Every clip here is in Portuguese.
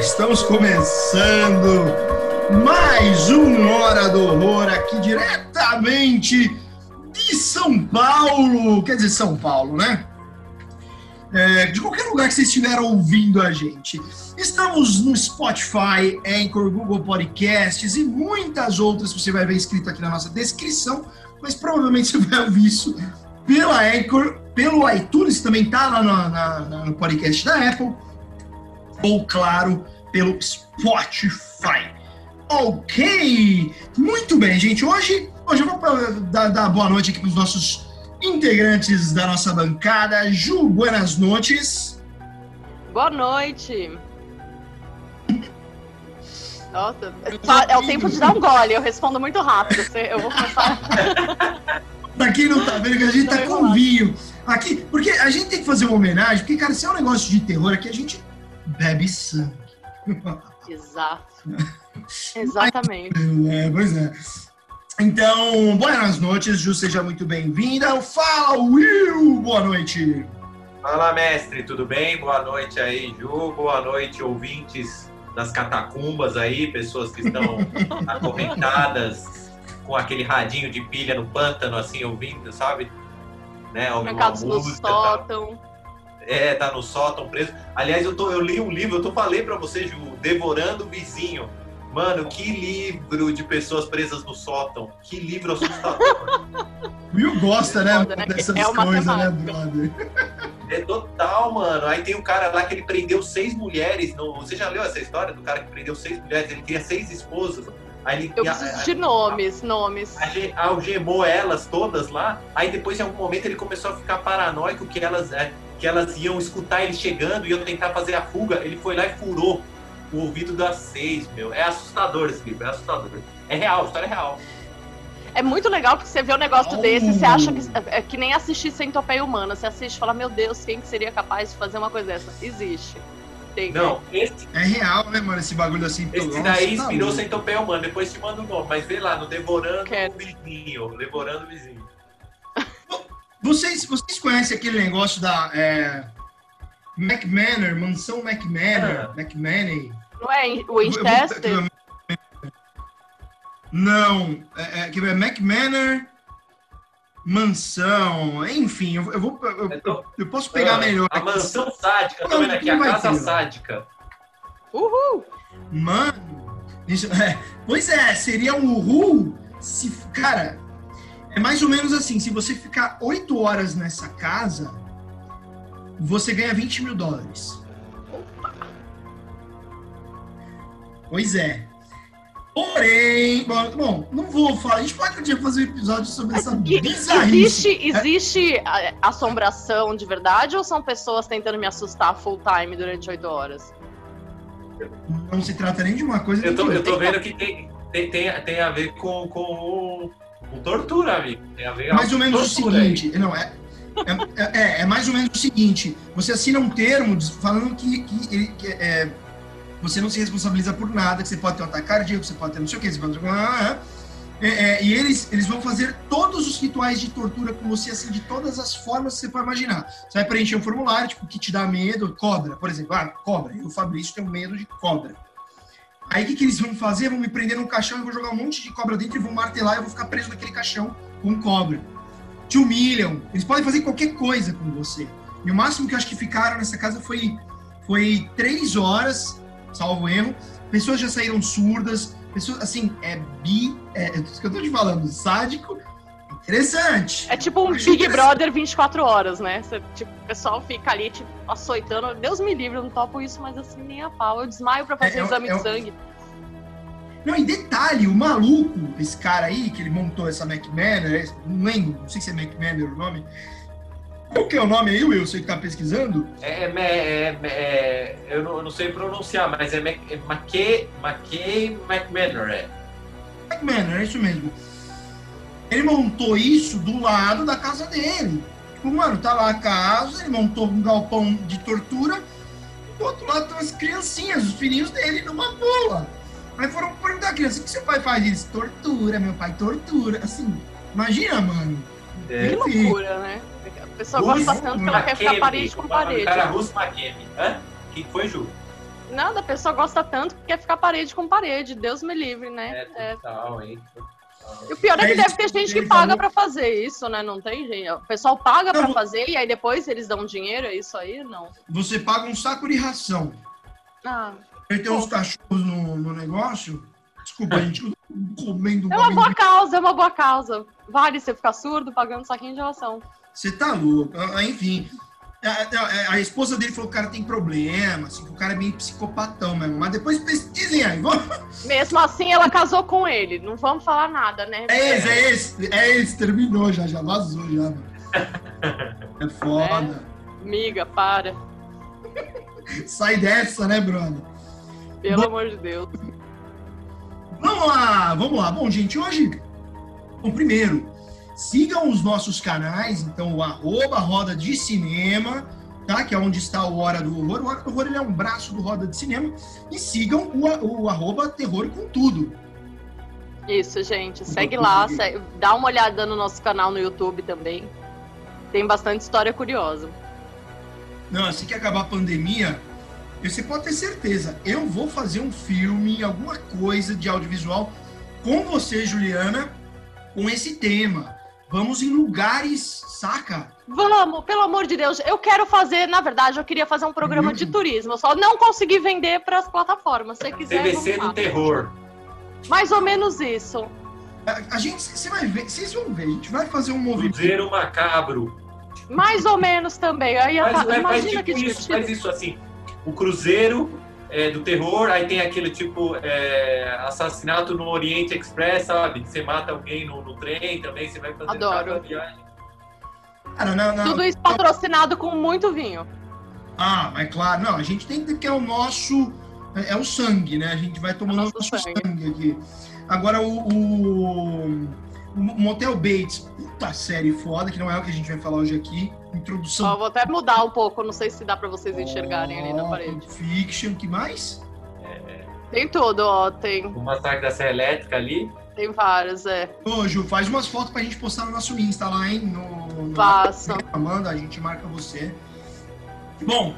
Estamos começando mais uma Hora do Horror aqui diretamente de São Paulo. Quer dizer, São Paulo, né? É, de qualquer lugar que vocês estiveram ouvindo a gente. Estamos no Spotify, Anchor, Google Podcasts e muitas outras que você vai ver escrito aqui na nossa descrição, mas provavelmente você vai ouvir isso pela Anchor, pelo iTunes, também tá lá no, na, no podcast da Apple, ou claro, pelo Spotify. Ok! Muito bem, gente. Hoje, hoje eu vou dar, dar boa noite aqui para os nossos integrantes da nossa bancada. Ju, buenas noites. Boa noite. Nossa, é o tempo de dar um gole, eu respondo muito rápido. Eu vou começar. pra quem não tá vendo, que a gente tá com vinho. Aqui, porque a gente tem que fazer uma homenagem, porque, cara, se é um negócio de terror, aqui a gente bebe sangue. Exato. Exatamente. É, pois é. Então, boas noites, Ju, seja muito bem-vinda. Fala, Will! Boa noite. Fala, mestre, tudo bem? Boa noite aí, Ju. Boa noite, ouvintes das catacumbas aí, pessoas que estão acorrentadas com aquele radinho de pilha no pântano, assim, ouvindo, sabe? Né? Mercados no sótão. É, tá no sótão preso. Aliás, eu, tô, eu li um livro, eu tô falei para você, Ju, Devorando o Vizinho. Mano, que livro de pessoas presas no sótão. Que livro assustador. Will gosta, né, né? Dessas é coisas, né, brother? É total, mano. Aí tem um cara lá que ele prendeu seis mulheres. No... Você já leu essa história do cara que prendeu seis mulheres? Ele tinha seis esposas. Aí ele, Eu preciso de nomes, nomes. Algemou elas todas lá. Aí depois, em algum momento, ele começou a ficar paranoico que elas, é, que elas iam escutar ele chegando e iam tentar fazer a fuga. Ele foi lá e furou o ouvido das seis, meu. É assustador esse livro, é assustador. É real, a história é real. É muito legal porque você vê um negócio oh. desse e você acha que é, é que nem assistir Centopeia Humana. Você assiste e fala, meu Deus, quem que seria capaz de fazer uma coisa dessa? Existe. Tem, não, esse... É real, né, mano? Esse bagulho assim. Esse daí tá inspirou Centopeia Humana. Depois te manda o nome. Mas vê lá, no Devorando Quero. o Vizinho. Devorando o Vizinho. Vocês, vocês conhecem aquele negócio da... É... McManor, Mansão McManor. McManey. Não é Winchester? Não, é, é, que é McManor, mansão, enfim, eu, eu vou. Eu, então, eu, posso pegar ah, melhor. A mansão sádica, tô vendo aqui, a casa ter. sádica. Uhul! Mano, isso, é, pois é, seria um uhul se. Cara, é mais ou menos assim: se você ficar oito horas nessa casa, você ganha 20 mil dólares. Pois é. Porém, bom, bom, não vou falar. A gente pode um dia fazer um episódio sobre essa bizarrice. Existe, existe assombração de verdade ou são pessoas tentando me assustar full time durante oito horas? Não se trata nem de uma coisa. Eu tô, eu tô vendo que tem, tem, tem, tem a ver com, com, com tortura, amigo. Tem a ver Mais ou menos o seguinte. Aí. Não, é, é, é, é, mais ou menos o seguinte: você assina um termo falando que, que, que é, você não se responsabiliza por nada, que você pode ter um ataque cardíaco, você pode ter não sei o que, você pode ter... É, é, e eles, eles vão fazer todos os rituais de tortura com você, assim, de todas as formas que você pode imaginar. Você vai preencher um formulário, tipo, que te dá medo, cobra, por exemplo. Ah, cobra. Eu, Fabrício, tenho medo de cobra. Aí o que, que eles vão fazer? Vão me prender num caixão, eu vou jogar um monte de cobra dentro e vão martelar e eu vou ficar preso naquele caixão com cobra. Te humilham. Eles podem fazer qualquer coisa com você. E o máximo que eu acho que ficaram nessa casa foi, foi três horas salvo erro. Pessoas já saíram surdas, pessoas, assim, é bi. É, é isso que eu tô te falando, sádico. Interessante. É tipo um Big Brother 24 horas, né? Você, tipo, o pessoal fica ali, tipo, açoitando. Deus me livre, eu não topo isso, mas assim, nem a pau. Eu desmaio pra fazer é, é exame é, de sangue. Não, e detalhe, o maluco, esse cara aí, que ele montou essa McManor, não lembro, não sei se é McManor o nome, qual que é o nome aí, Will? Você que tá pesquisando? É, é, é, é eu, não, eu, não, sei pronunciar, mas é, é McKay, McKay McManor, é. McManor, é isso mesmo. Ele montou isso do lado da casa dele. Tipo, mano, tá lá a casa, ele montou um galpão de tortura, do outro lado estão as criancinhas, os filhinhos dele numa boa. Aí foram perguntar a criança, o que seu pai faz? Eles, tortura, meu pai tortura. Assim, imagina, mano. É. Que loucura, né? pessoa gosta tanto que ela quer ficar parede com parede. O cara russo Makemi, hã? O que foi, Ju? Nada, a pessoa gosta tanto que quer ficar parede com parede. Deus me livre, né? É, total, hein? E o pior é que deve ter gente que ele paga pra fazer isso, né? Não tem jeito. O pessoal paga vo- fazer e aí depois eles dão dinheiro, é isso aí? Não. Você paga um saco de ração. Ah, Aí tem uns cachorros no, no negócio. Desculpa, gente, eu tô comendo é uma boa causa, é uma boa causa. Vale você ficar surdo pagando saquinho de ração. Você tá louco. Ah, Enfim. A, a- a esposa dele falou que o cara tem problema, assim, que o cara é meio psicopatão mesmo. Mas depois pesquisem aí. Vamos... Mesmo assim, ela casou com ele. Não vamos falar nada, né? É esse, é esse, é esse, terminou já, já vazou já. mano. É foda. Miga, para. Sai dessa, né, brother? Pelo Bom- amor de Deus. Vamos lá, vamos lá. Bom, gente, hoje. Bom, primeiro, sigam os nossos canais, então o arroba Roda de Cinema, tá? Que é onde está o Hora do Horror. O Hora do Horror ele é um braço do Roda de Cinema. E sigam o, o arroba Terror com Tudo. Isso, gente. Segue lá, segue- dá uma olhada no nosso canal no YouTube também. Tem bastante história curiosa. Não, assim que acabar a pandemia, você pode ter certeza, eu vou fazer um filme, alguma coisa de audiovisual com você, Juliana, com esse tema. Vamos em lugares, saca? Vamos, pelo amor de Deus. Eu quero fazer, na verdade, eu queria fazer um programa de Hum. turismo. Eu só não consegui vender para as plataformas. Se você quiser, vamos do terror. Mais ou menos isso. A, a gente, você vai ver, vocês vão ver, a gente vai fazer um movimento. Cruzeiro macabro. Mais ou menos também. Aí, Faz, a- faz, faz imagina que tipo isso, divertido. faz isso assim. O Cruzeiro é, do terror, aí tem aquele tipo é, assassinato no Oriente Express, sabe? Você mata alguém no, no trem também, você vai fazer Adoro. cada viagem. Cara, não, não. Tudo isso patrocinado com muito vinho. Ah, mas claro, não, a gente tem que ter é o nosso. É, é o sangue, né? A gente vai tomando o nosso nosso sangue. sangue. aqui. Agora, o, o Motel Bates, puta série foda, que não é o que a gente vai falar hoje aqui. Introdução. Ó, vou até mudar um pouco. Não sei se dá para vocês enxergarem ali na parede. Fiction, que mais? Tem tudo, ó. Tem, O massacre da Serra Elétrica ali. tem vários, é. Ô, Ju, faz umas fotos pra gente postar no nosso Insta lá, hein? No, no... Façam. Amanda, a gente marca você. Bom,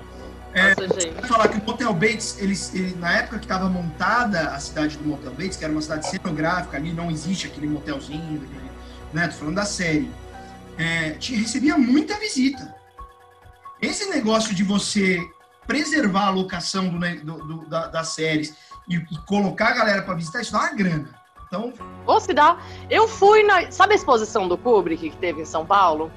É. Nossa, falar que o Motel Bates, eles, ele, na época que estava montada a cidade do Motel Bates, que era uma cidade cenográfica ali, não existe aquele motelzinho, né? Tô falando da série. É, tinha, recebia muita visita. Esse negócio de você preservar a locação do, do- do- da- das séries e, e colocar a galera para visitar, isso dá uma grana. Então, Ou se dá. Eu fui na. Sabe a exposição do Kubrick que teve em São Paulo?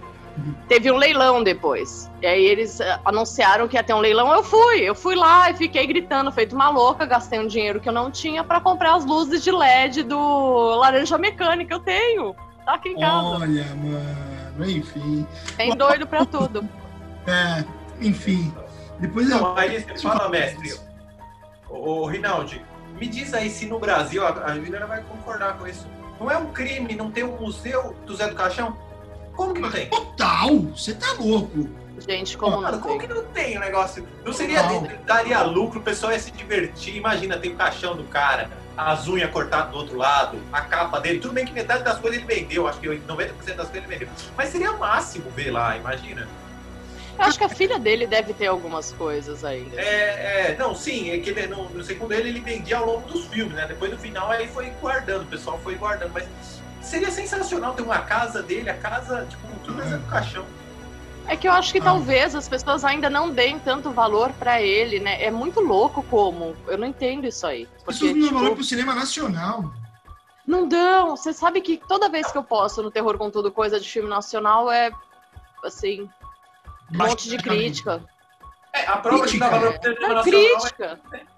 Teve um leilão depois. E aí eles eh, anunciaram que ia ter um leilão. Eu fui. Eu fui lá e fiquei gritando, feito uma louca. Gastei um dinheiro que eu não tinha pra comprar as luzes de LED do Laranja Mecânica. Eu tenho. Tá aqui em casa. olha, mano, enfim. Tem doido pra tudo. É, enfim. Depois eu. Não, aí você fala, mestre. Ô, Rinaldi, me diz aí se no Brasil, a, a Juliana vai concordar com isso. Não é um crime não ter um museu do Zé do Caixão? Como que não tem? Total! Você tá louco! Gente, como Mano, não como tem? que não tem o negócio? Não seria. Não. Daria lucro, o pessoal ia se divertir. Imagina, tem o caixão do cara, as unhas cortadas do outro lado, a capa dele. Tudo bem que metade das coisas ele vendeu, acho que 90% das coisas ele vendeu. Mas seria máximo ver lá, imagina. Eu acho que a filha dele deve ter algumas coisas ainda. É, é, não, sim, é que ele, no, no segundo ele, ele vendia ao longo dos filmes, né? Depois no final aí foi guardando, o pessoal foi guardando. Mas seria sensacional ter uma casa dele, a casa, tipo, tudo é do caixão. É que eu acho que Ah. talvez as pessoas ainda não deem tanto valor pra ele, né? É muito louco como. Eu não entendo isso aí. As Porque, pessoas não dão valor tipo, pro cinema nacional. não dão. Você sabe que toda vez que eu posto no Terror com Tudo coisa de filme nacional é assim, um monte de crítica. É, a prova que dá Crítica, valor é. pro cinema É nacional é crítica. A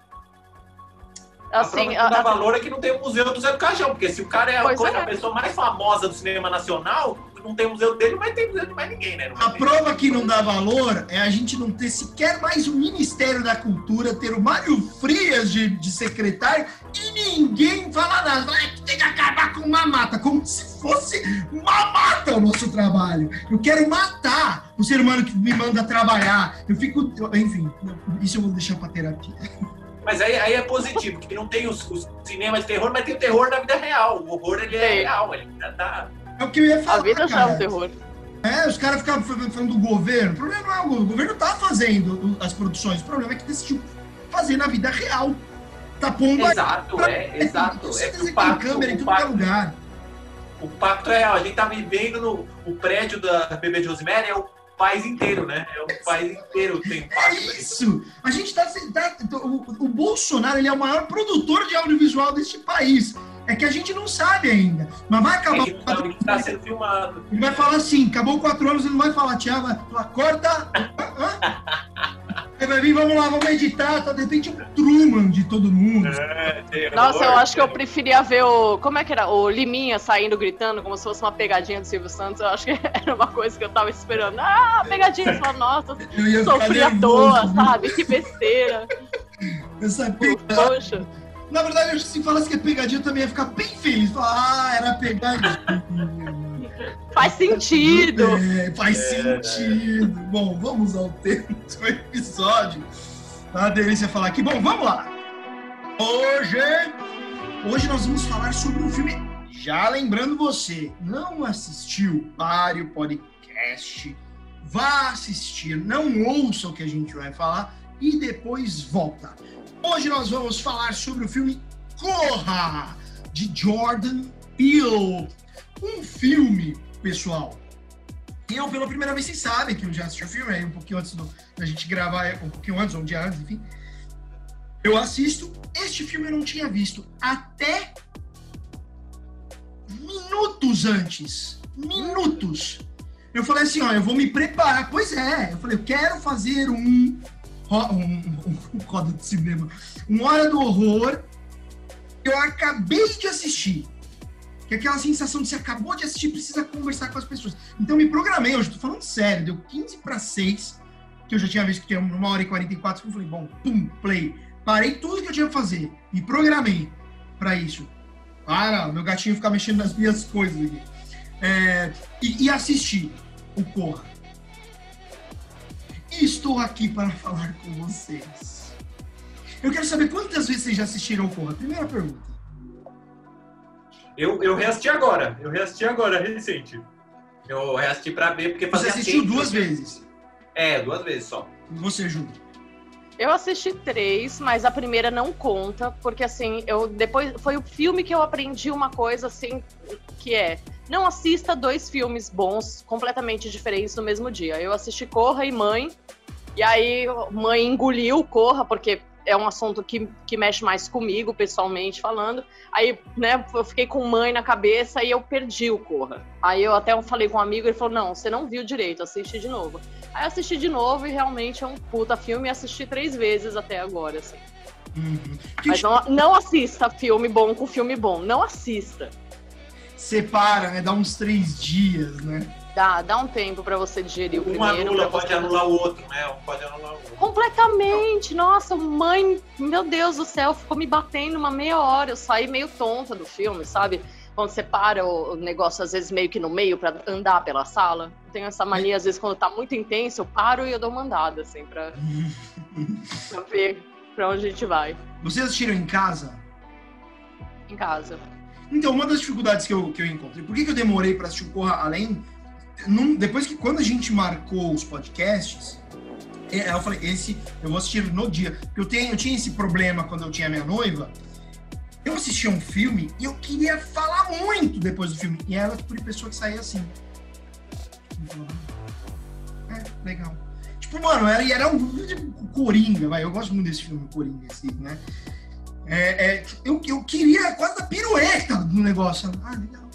Assim, prova que a- não dá a- valor é que não tem o museu do Zé do Caixão, porque se o cara é a, coisa- é. a pessoa mais famosa do cinema nacional, não tem museu dele, não vai ter museu de mais ninguém, né? A ter. prova que não dá valor é a gente não ter sequer mais o Ministério da Cultura, ter o Mário Frias de, de secretário e ninguém fala nada. "É que tem que acabar com uma mata, como se fosse uma mata o nosso trabalho. Eu quero matar o ser humano que me manda trabalhar. Eu fico. enfim, isso eu vou deixar pra terapia. Mas aí, aí é positivo, que não tem os, os cinemas de terror, mas tem o terror na vida real. O horror, ele é real, ele tá- tá... É o que eu ia a falar. vida já é um terror. É, os caras ficavam falando do governo. O problema não é o governo. O governo tá fazendo as produções. O problema é que decidiu fazer na vida real. Tá pondo Exato, pra... é, exato. Você é tem câmera em tudo que é lugar. O pacto é real. A gente tá vivendo no o prédio da bebê de Rosemary, é o país inteiro, né? É o país inteiro tem pacto. É isso! A gente tá, tá o, o Bolsonaro ele é o maior produtor de audiovisual deste país. É que a gente não sabe ainda. Mas vai acabar. É quatro... está sendo filmado. Ele vai falar assim: acabou quatro anos, ele não vai falar, Tiago, vai falar, corta. Aí vai vir, vamos lá, vamos editar, tá de repente um Truman de todo mundo. É, Nossa, eu acho que eu preferia ver o. Como é que era? O Liminha saindo gritando como se fosse uma pegadinha do Silvio Santos. Eu acho que era uma coisa que eu tava esperando. Ah, pegadinha! Fala, nossa, sofri à toa, sabe? Que besteira. Essa pegadinha. Poxa. Na verdade, acho que se falasse que é pegadinha, eu também ia ficar bem feliz. Falar, ah, era pegadinha. Faz sentido. É, faz é. sentido. Bom, vamos ao tema do episódio. A delícia falar aqui. Bom, vamos lá. Hoje, hoje nós vamos falar sobre um filme. Já lembrando você, não assistiu, pare o podcast, vá assistir, não ouça o que a gente vai falar e depois volta. Hoje nós vamos falar sobre o filme Corra, de Jordan Peele. Um filme, pessoal. Eu, pela primeira vez, vocês sabem que eu já assisti o filme, aí um pouquinho antes do, da gente gravar, um pouquinho antes, ou um dia antes, enfim. Eu assisto. Este filme eu não tinha visto até minutos antes. Minutos. Eu falei assim, ó, eu vou me preparar. Pois é, eu falei, eu quero fazer um um, um, roda de cinema, um Hora do Horror, eu acabei de assistir. Que é aquela sensação de você acabou de assistir precisa conversar com as pessoas. Então me programei hoje, tô falando sério, deu 15 para 6, que eu já tinha visto que tinha uma hora e 44, eu falei, bom, pum, play. Parei tudo que eu tinha que fazer e programei para isso. Para, meu gatinho ficar mexendo nas minhas coisas aqui. É, e, e assisti o Corra estou aqui para falar com vocês. Eu quero saber quantas vezes vocês já assistiram Corra. Primeira pergunta. Eu, eu reassisti agora. Eu reassisti agora, recente. Eu reassisti para ver porque Você assistiu tempo. duas vezes? É, duas vezes só. Você, Ju? Eu assisti três, mas a primeira não conta, porque assim, eu depois foi o filme que eu aprendi uma coisa assim que é não assista dois filmes bons completamente diferentes no mesmo dia. Eu assisti Corra e Mãe, e aí Mãe engoliu Corra, porque é um assunto que, que mexe mais comigo, pessoalmente falando. Aí, né, eu fiquei com Mãe na cabeça e eu perdi o Corra. Aí eu até falei com um amigo, ele falou, não, você não viu direito, assiste de novo. Aí eu assisti de novo e realmente é um puta filme e assisti três vezes até agora, assim. Uhum. Mas não, não assista filme bom com filme bom, não assista separa, né? Dá uns três dias, né? Dá, dá um tempo para você digerir o um primeiro. Anula, pode anular o outro, né? Pode anular o outro. Completamente! Nossa, mãe, meu Deus do céu, ficou me batendo uma meia hora. Eu saí meio tonta do filme, sabe? Quando você para o negócio, às vezes, meio que no meio para andar pela sala. Eu tenho essa mania, às vezes, quando tá muito intenso, eu paro e eu dou uma andada, assim, pra, pra ver pra onde a gente vai. Vocês assistiram em casa? Em casa. Então, uma das dificuldades que eu, que eu encontrei, por que, que eu demorei para assistir o Corra Além? Num, depois que, quando a gente marcou os podcasts, é, eu falei, esse eu vou assistir no dia. Porque eu, tenho, eu tinha esse problema quando eu tinha minha noiva. Eu assistia um filme e eu queria falar muito depois do filme. E ela, por pessoa que saía assim. É, legal. Tipo, mano, era, era um Coringa, vai. Eu gosto muito desse filme, Coringa, assim, né? É, é, eu, eu queria quase a pirueta do negócio. Ah, legal.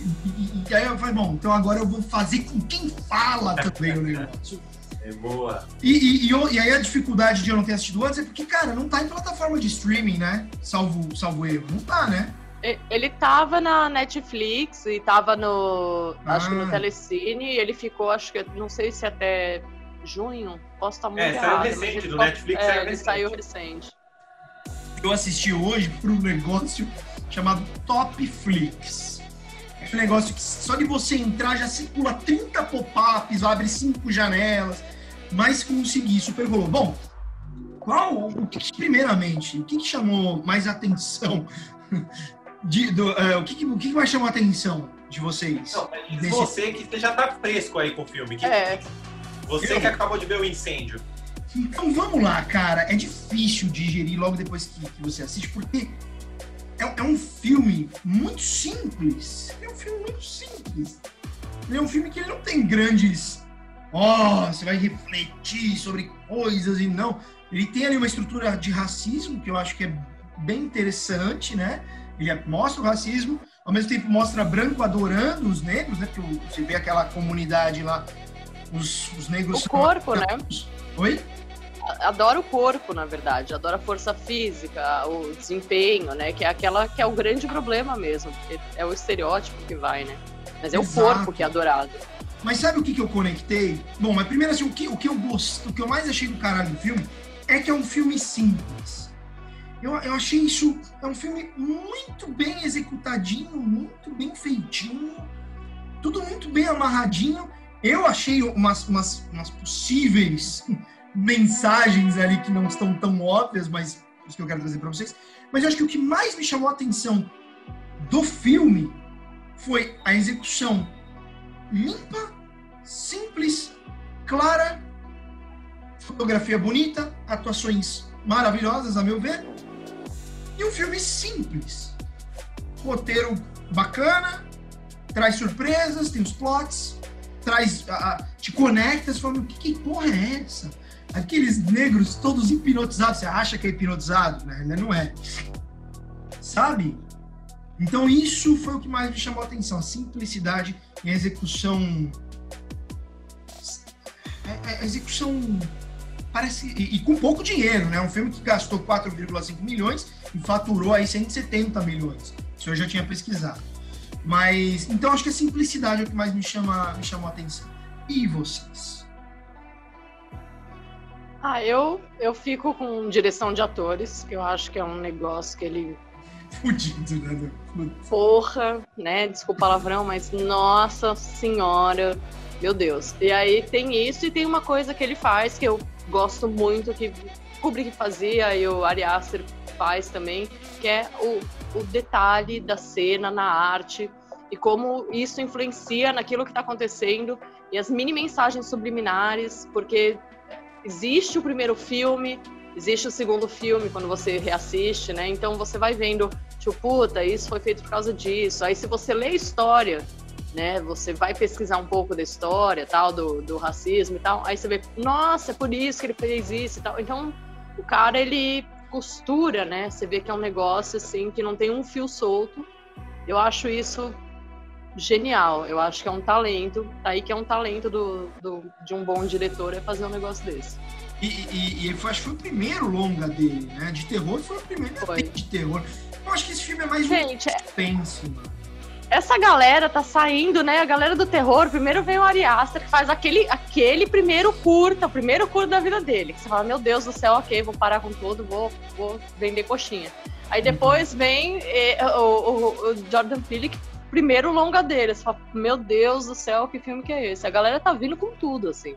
E, e, e, aí eu falei, bom, então agora eu vou fazer com quem fala também o negócio. É boa. E, e, e, aí a dificuldade de eu não ter assistido antes é porque, cara, não tá em plataforma de streaming, né? Salvo, salvo erro. Não tá, né? Ele tava na Netflix e tava no. Ah. Acho que no ah. Telecine, e ele ficou, acho que, não sei se até junho. Posso estar muito é, errado. Saiu recente, do Netflix é, ele recente. saiu recente eu assisti hoje para um negócio chamado Top Flix. Um negócio que só de você entrar já circula 30 pop-ups, abre cinco janelas, mas consegui, super rolou. Bom, qual, o que, primeiramente, o que, chamou mais atenção? De, do, uh, o, que, o que mais chamou atenção de vocês? Não, Desse- você que já tá fresco aí com o filme. Que, É. Você Eu- que acabou de ver o incêndio. Então vamos lá, cara. É difícil digerir logo depois que, que você assiste, porque é, é um filme muito simples. É um filme muito simples. Ele é um filme que ele não tem grandes. Ó, você vai refletir sobre coisas e não. Ele tem ali uma estrutura de racismo que eu acho que é bem interessante, né? Ele é- mostra o racismo, ao mesmo tempo mostra branco adorando os negros, né? Porque você vê aquela comunidade lá, os, os negros. O são- corpo, né? Oi? Adora o corpo, na verdade. Adora a força física, o desempenho, né? Que é aquela que é o grande problema mesmo. Porque é o estereótipo que vai, né? Mas é Exato. o corpo que é adorado. Mas sabe o que, que eu conectei? Bom, mas primeiro assim, o que, o que eu gosto, o que eu mais achei do caralho do filme é que é um filme simples. Eu, eu achei isso, é um filme muito bem executadinho, muito bem feitinho, tudo muito bem amarradinho. Eu achei umas, umas, umas possíveis mensagens ali que não estão tão óbvias, mas isso que eu quero trazer para vocês. Mas eu acho que o que mais me chamou a atenção do filme foi a execução limpa, simples, clara, fotografia bonita, atuações maravilhosas, a meu ver, e um filme simples. Roteiro bacana, traz surpresas, tem os plots, traz, a- a- te conecta, você fala, "Meu, que, que porra é essa? Aqueles negros todos hipnotizados, você acha que é hipnotizado, né? Não é. Sabe? Então isso foi o que mais me chamou a atenção, a simplicidade e a execução. É, é, a execução parece e, e com pouco dinheiro, né? Um filme que gastou 4,5 milhões e faturou aí 170 milhões. Isso eu já tinha pesquisado. Mas então acho que a simplicidade é o que mais me chama me chamou a atenção. E vocês? Ah, eu, eu fico com direção de atores, que eu acho que é um negócio que ele Fudido, né? Puta. porra, né? Desculpa o palavrão, mas nossa senhora, meu Deus. E aí tem isso e tem uma coisa que ele faz que eu gosto muito, que Kubrick fazia e o Ari Aster faz também, que é o, o detalhe da cena na arte e como isso influencia naquilo que está acontecendo e as mini mensagens subliminares, porque existe o primeiro filme, existe o segundo filme quando você reassiste, né? Então você vai vendo, tipo, puta, isso foi feito por causa disso. Aí se você lê a história, né? Você vai pesquisar um pouco da história, tal, do, do racismo e tal. Aí você vê, nossa, é por isso que ele fez isso e tal. Então o cara ele costura, né? Você vê que é um negócio assim que não tem um fio solto. Eu acho isso genial. Eu acho que é um talento. Aí que é um talento do, do, de um bom diretor é fazer um negócio desse. E, e, e foi, acho que foi o primeiro longa dele, né? De terror, foi o primeiro Foi. de terror. Eu acho que esse filme é mais um Gente, é- suspense, mano. essa galera tá saindo, né? A galera do terror, primeiro vem o Ari Aster, que faz aquele, aquele primeiro curta, o primeiro curta da vida dele. Que você fala, meu Deus do céu, ok, vou parar com tudo, vou, vou vender coxinha. Aí depois vem eh, o, o- o Jordan Peele, que primeiro longa dele. Você fala, meu Deus do céu, que filme que é esse? A galera tá vindo com tudo, assim.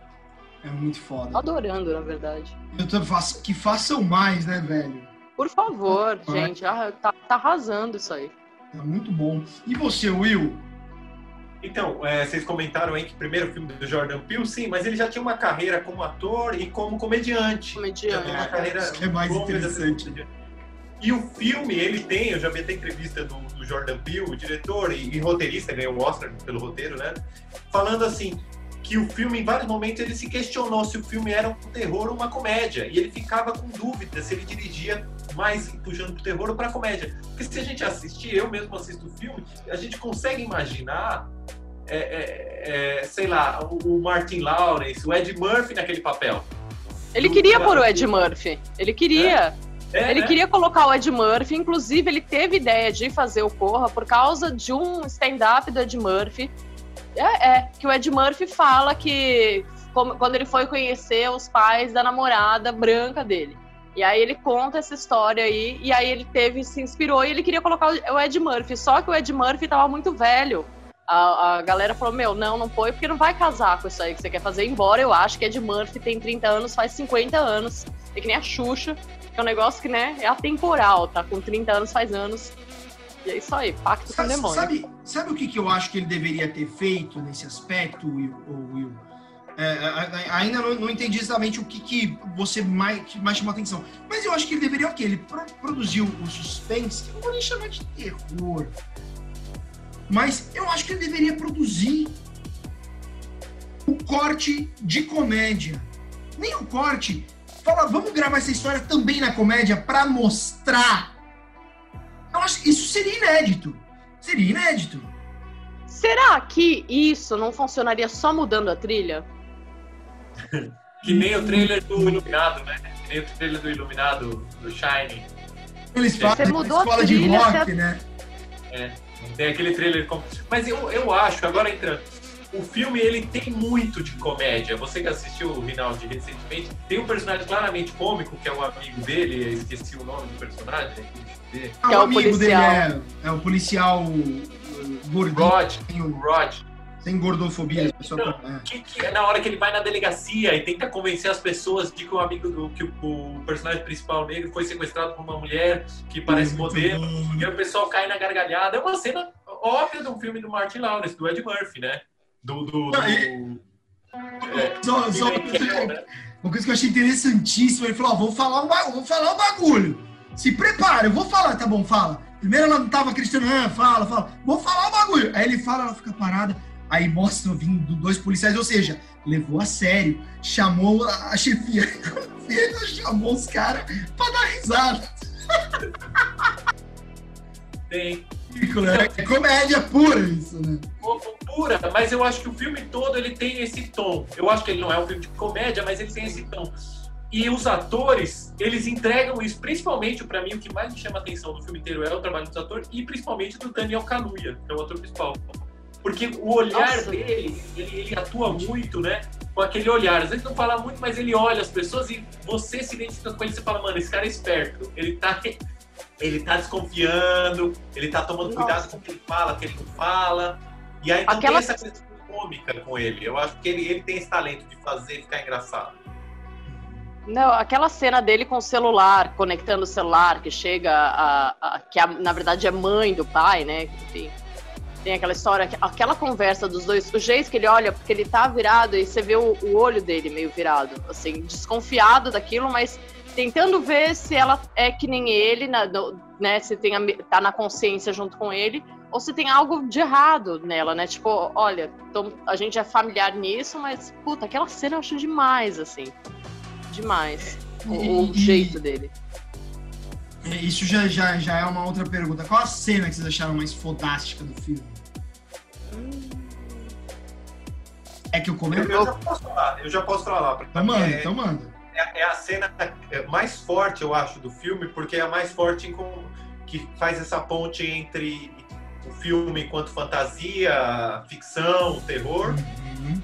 É muito foda. Adorando, na verdade. Eu tô, que façam mais, né, velho? Por favor, gente, ah, tá, tá arrasando isso aí. É muito bom. E você, Will? Então, é, vocês comentaram aí que o primeiro filme do Jordan Peele, sim, mas ele já tinha uma carreira como ator e como comediante. Comediante. Uma carreira Isso que é mais interessante. dessa- E o filme, ele tem, eu já vi até entrevista do, do Jordan Peele, o diretor e, e roteirista, ganhou o Oscar pelo roteiro, né? Falando assim, que o filme, em vários momentos, ele se questionou se o filme era um terror ou uma comédia. E ele ficava com dúvida se ele dirigia mais puxando pro terror ou pra comédia. Porque se a gente assistir, eu mesmo assisto o filme, a gente consegue imaginar, é, é, é, sei lá, o, o Martin Lawrence, o Ed Murphy naquele papel. Ele queria pôr o Ed Murphy. Ele queria. É, Ele né? queria colocar o Ed Murphy, inclusive ele teve ideia de fazer o Corra por causa de um stand-up do Ed Murphy. É, é, que o Ed Murphy fala que como- quando ele foi conhecer os pais da namorada branca dele. E aí ele conta essa história aí, e aí ele teve, se inspirou e ele queria colocar o Ed Murphy. Só que o Ed Murphy tava muito velho. A, a galera falou: Meu, não, não põe, porque não vai casar com isso aí que você quer fazer. Embora eu acho que Ed Murphy tem 30 anos, faz 50 anos. É que nem a Xuxa, é um negócio que, né, é atemporal, tá? Com 30 anos, faz anos. E é isso aí, pacto com o Sabe, demônio. sabe, sabe o que, que eu acho que ele deveria ter feito nesse aspecto, Will? Will? É, ainda não, não entendi exatamente o que, que você mais, que mais chamou atenção. Mas eu acho que ele deveria, ok, ele pro- produziu o suspense, que eu não vou nem chamar de terror. Mas eu acho que ele deveria produzir o corte de comédia. Nem o corte. Fala, vamos gravar essa história também na comédia para mostrar. Eu acho que isso seria inédito. Seria inédito. Será que isso não funcionaria só mudando a trilha? Que nem o trailer do Iluminado, né? Que nem o trailer do Iluminado, do Shine. Eles falam Você de mudou a escola de trilha, rock, você- né? Tem aquele trailer. Com... Mas eu, eu acho, agora entrando, o filme ele tem muito de comédia. Você que assistiu o Rinaldi recentemente, tem um personagem claramente cômico, que é o amigo dele, eu esqueci o nome do personagem. né? Ah, Que é o o amigo policial. dele é, é o policial uh, gordinho, Rod, sem, o- Rod. sem gordofobia. a pessoa- é. Que, que é na hora que ele vai na delegacia e tenta convencer as pessoas de que o amigo do que o, o personagem principal negro foi sequestrado por uma mulher que parece Muito modelo. bom. E aí o pessoal cai na gargalhada. É uma cena óbvia de um filme do Martin Lawrence, do Ed Murphy, né? Do. do, do- é, Só, só uma, coisa, que eu achei interessantíssima. Ele falou: ó, vou falar, um, vou falar um bagulho. Se prepara, eu vou falar, tá bom, fala. Primeiro ela não tava acreditando, ah, fala, fala. Vou falar um bagulho. Aí ele fala, ela fica parada. Aí mostra vindo dois policiais, ou seja, levou a sério, chamou a, chefia. Chamou os caras pra dar risada. Tem. Ridículo, É comédia pura isso, né? pura, mas eu acho que o filme todo ele tem esse tom. Eu acho que ele não é um filme de comédia, mas ele tem esse tom. E os atores, eles entregam isso, principalmente para mim, o que mais me chama a atenção do filme inteiro é o trabalho dos atores e principalmente do Daniel Kaluuya, que é o ator principal. Porque o olhar Nossa. dele, ele, ele atua muito, né? Com aquele olhar. Às vezes não fala muito, mas ele olha as pessoas e você se identifica com ele e você fala, mano, esse cara é esperto. Ele tá, ele tá desconfiando, ele tá tomando cuidado Nossa. com o que ele fala, o que ele não fala. E aí então Aquela- tem essa questão cômica com ele. Eu acho que ele, ele tem esse talento de fazer ficar engraçado. Não, aquela cena dele com o celular, conectando o celular, que chega a. a- que a- na verdade é mãe do pai, né? Enfim. Tem aquela história, aquela conversa dos dois, o jeito que ele olha, porque ele tá virado e você vê o, o olho dele meio virado, assim, desconfiado daquilo, mas tentando ver se ela é que nem ele, na- no- né? Se tem a tá na consciência junto com ele, ou se tem algo de errado nela, né? Tipo, olha, tom- a gente é familiar nisso, mas, puta, aquela cena eu acho demais, assim. Demais. O, o jeito dele. Isso já, já, já é uma outra pergunta. Qual a cena que vocês acharam mais fodástica do filme? É que eu Eu, comento? eu já posso falar, eu já posso falar. Então manda, é, então manda. É, é a cena mais forte, eu acho, do filme, porque é a mais forte com, que faz essa ponte entre o filme enquanto fantasia, ficção, terror, Uhum.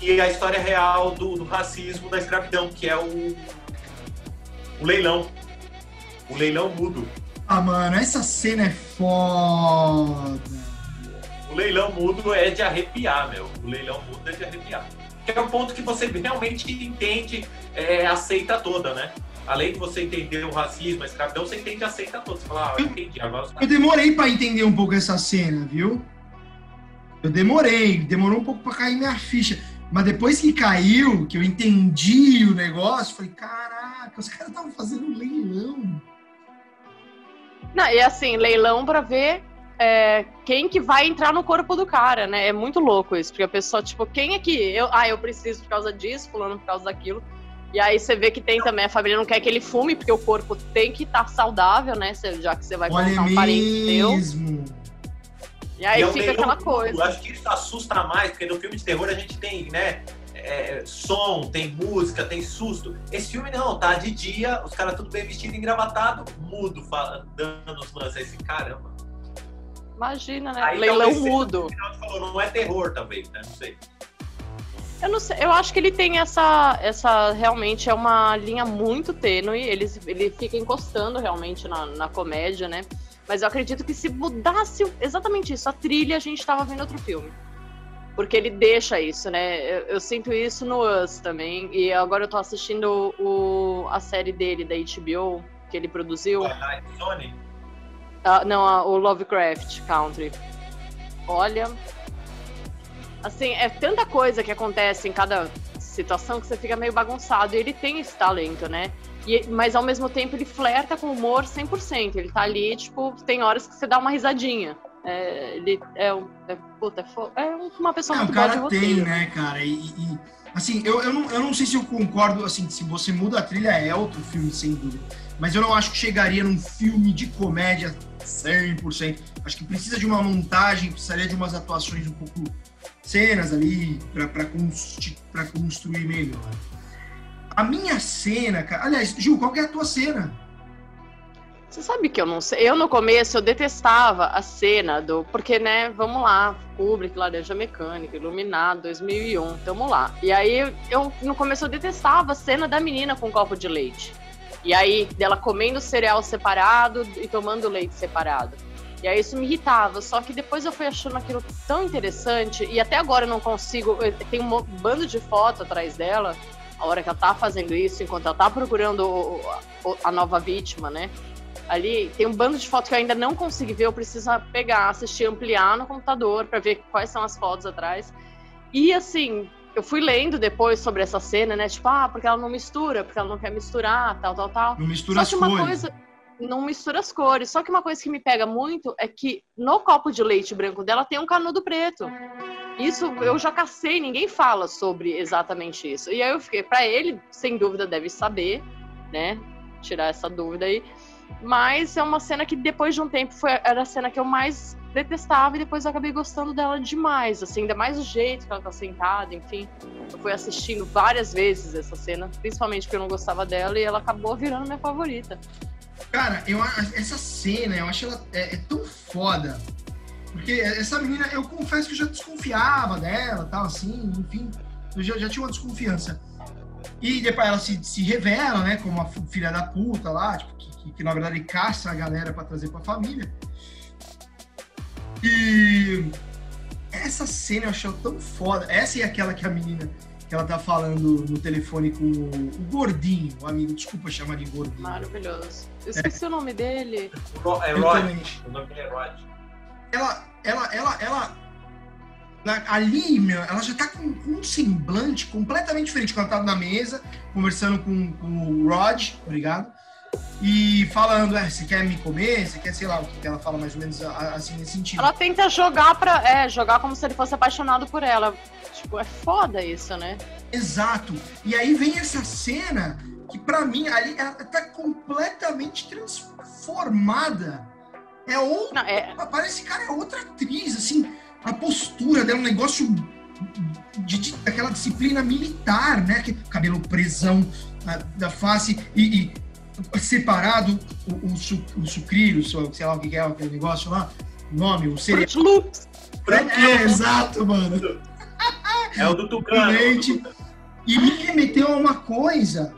e a história real do, do racismo da escravidão, que é o, o leilão. O leilão mudo. Ah, mano, essa cena é foda. O leilão mudo é de arrepiar, meu. O leilão mudo é de arrepiar. Que é o ponto que você realmente entende, é, aceita toda, né? Além de você entender o racismo, a escravidão, você entende e aceita toda. Você fala, ah, eu entendi, agora você Eu demorei pra entender um pouco essa cena, viu? Eu demorei, demorou um pouco pra cair minha ficha. Mas depois que caiu, que eu entendi o negócio, falei, caraca, os caras estavam fazendo um leilão. Não, e assim, leilão pra ver é, quem que vai entrar no corpo do cara, né? É muito louco isso, porque a pessoa, tipo, quem é que eu, ah, eu preciso por causa disso, fulano por causa daquilo. E aí você vê que tem também, a família não quer que ele fume, porque o corpo tem que estar saudável, né? Já que você vai Olha colocar um parente mesmo. E aí E é fica aquela coisa. Acho que isso assusta mais, porque no filme de terror a gente tem, né? é, som, tem música, tem susto. Esse filme não, tá de dia, os caras tudo bem vestido, engravatado, mudo, fala- dando os lances. Aí, assim, caramba. Imagina, né? Aí leilão mudo. Falou, não é terror, talvez, né? Não sei. Eu não sei, eu acho que ele tem essa, essa realmente é uma linha muito tênue, ele, ele fica encostando realmente na, na comédia, né? Mas eu acredito que se mudasse exatamente isso, a trilha, a gente tava vendo outro filme. Porque ele deixa isso, né? Eu, eu sinto isso no Us também. E agora eu tô assistindo o, a série dele da HBO, que ele produziu. Twilight Zone, Ah, não, a- o Lovecraft Country. Olha. Assim, é tanta coisa que acontece em cada situação que você fica meio bagunçado. E ele tem esse talento, né? E- mas ao mesmo tempo ele flerta com o humor 100%. Ele tá ali, tipo, tem horas que você dá uma risadinha. É, ele é, um, é, puta, é, é uma pessoa É, o muito boa de cara tem, roteiro. né, cara? E, e- assim, eu, eu, não, eu não sei se eu concordo, assim, se você muda a trilha é outro filme, sem dúvida. Mas eu não acho que chegaria num filme de comédia 100%. Acho que precisa de uma montagem, precisaria de umas atuações um pouco cenas ali pra, constru- construir melhor. A minha cena, cara. Aliás, Gil, qual que é a tua cena? Você sabe que eu não sei. Eu no começo eu detestava a cena do. Porque, né, vamos lá, Kubrick, Laranja Mecânica, Iluminado, 2001, tamo lá. E aí eu no começo eu detestava a cena da menina com um copo de leite. E aí dela comendo cereal separado e tomando leite separado. E aí isso me irritava. Só que depois eu fui achando aquilo tão interessante e até agora eu não consigo. eu- Tem um mo- bando de foto atrás dela. A hora que ela tá fazendo isso, enquanto ela tá procurando o- o- a nova vítima, né? ali tem um bando de fotos que eu ainda não consegui ver, eu preciso pegar, assistir, ampliar no computador para ver quais são as fotos atrás. E assim, eu fui lendo depois sobre essa cena, né? Tipo, ah, porque ela não mistura, porque ela não quer misturar, tal, tal, tal. Não mistura Só as que uma cores. coisa não mistura as cores. Só que uma coisa que me pega muito é que no copo de leite branco dela tem um canudo preto. Isso eu já cacei, ninguém fala sobre exatamente isso. E aí eu fiquei, pra ele, sem dúvida deve saber, né? Tirar essa dúvida aí. Mas é uma cena que depois de um tempo foi, era a cena que eu mais detestava e depois eu acabei gostando dela demais, assim, ainda mais o jeito que ela tá sentada, enfim. Eu fui assistindo várias vezes essa cena, principalmente porque eu não gostava dela e ela acabou virando minha favorita. Cara, eu, essa cena, eu acho ela é, é tão foda. Porque essa menina, eu confesso que eu já desconfiava dela, tal, assim, enfim. Eu já, já tinha uma desconfiança. E depois ela se, se revela, né, como uma filha da puta lá, tipo, que, que, que, na verdade caça a galera pra trazer pra família. E essa cena eu achei tão foda. Essa é aquela que a menina que ela tá falando no telefone com o, o gordinho, o amigo, desculpa chamar de gordinho. Maravilhoso. Eu esqueci o nome dele. Ro- É Rod. O nome dele é Rod. ela, ela, ela, ela na- ali, meu, ela já tá com, com um semblante completamente diferente quando ela tá na mesa, conversando com, com o Rod, obrigado, e falando, é, você quer me comer? Você quer, sei lá, o que ela fala mais ou menos assim nesse sentido. Ela tenta jogar pra. É, jogar como se ele fosse apaixonado por ela. Tipo, é foda isso, né? Exato. E aí vem essa cena que pra mim ali ela tá completamente transformada. É outra Não, é, Parece, cara, é outra atriz, assim, a postura dela, um negócio de, de- daquela disciplina militar, né? Que, cabelo presão a- da face e, e separado o, o, su, o sucrilho, sei lá o que é aquele negócio lá, o nome, o cereal. Fruit Loops. É, exato, mano. É o do Tucano. Exatamente. E me remeteu a uma coisa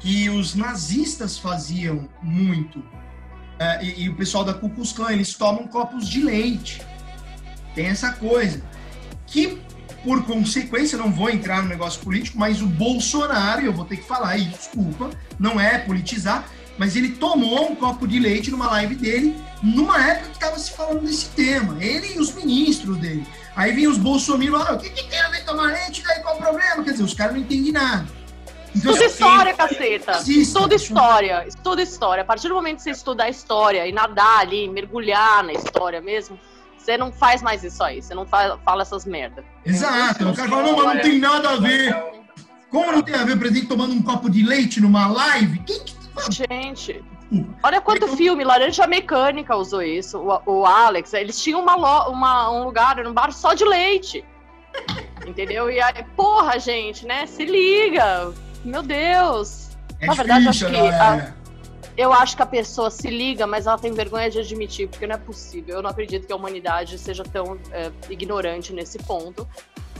que os nazistas faziam muito. É, e, e o pessoal da Ku Klux Klan, eles tomam copos de leite. Tem essa coisa. Que, por consequência, não vou entrar no negócio político, mas o Bolsonaro, eu vou ter que falar, e desculpa, não é politizar, mas ele tomou um copo de leite numa live dele, numa época que estava se falando desse tema. Ele e os ministros dele. Aí vinha os bolsominions lá, o que, que tem a ver tomar leite? Daí qual o problema? Quer dizer, os caras não entendem nada. Então, Estuda assim, história, caceta. Estuda história. Estuda história. A partir do momento que você estudar história e nadar ali, mergulhar na história mesmo, você não faz mais isso aí. Você não fala, fala essas merda. Exato. O cara fala, não, mas não tem nada a ver. Como não tem a ver o presidente tomando um copo de leite numa live? Quem que... Gente, olha quanto filme, Laranja Mecânica usou isso. O, o Alex, eles tinham uma, lo- uma- um lugar, um bar só de leite. Entendeu? E aí, porra, gente, né? Se liga. Meu Deus. É Na verdade, difícil, acho que galera. Eu acho que a pessoa se liga, mas ela tem vergonha de admitir, porque não é possível. Eu não acredito que a humanidade seja tão é, ignorante nesse ponto.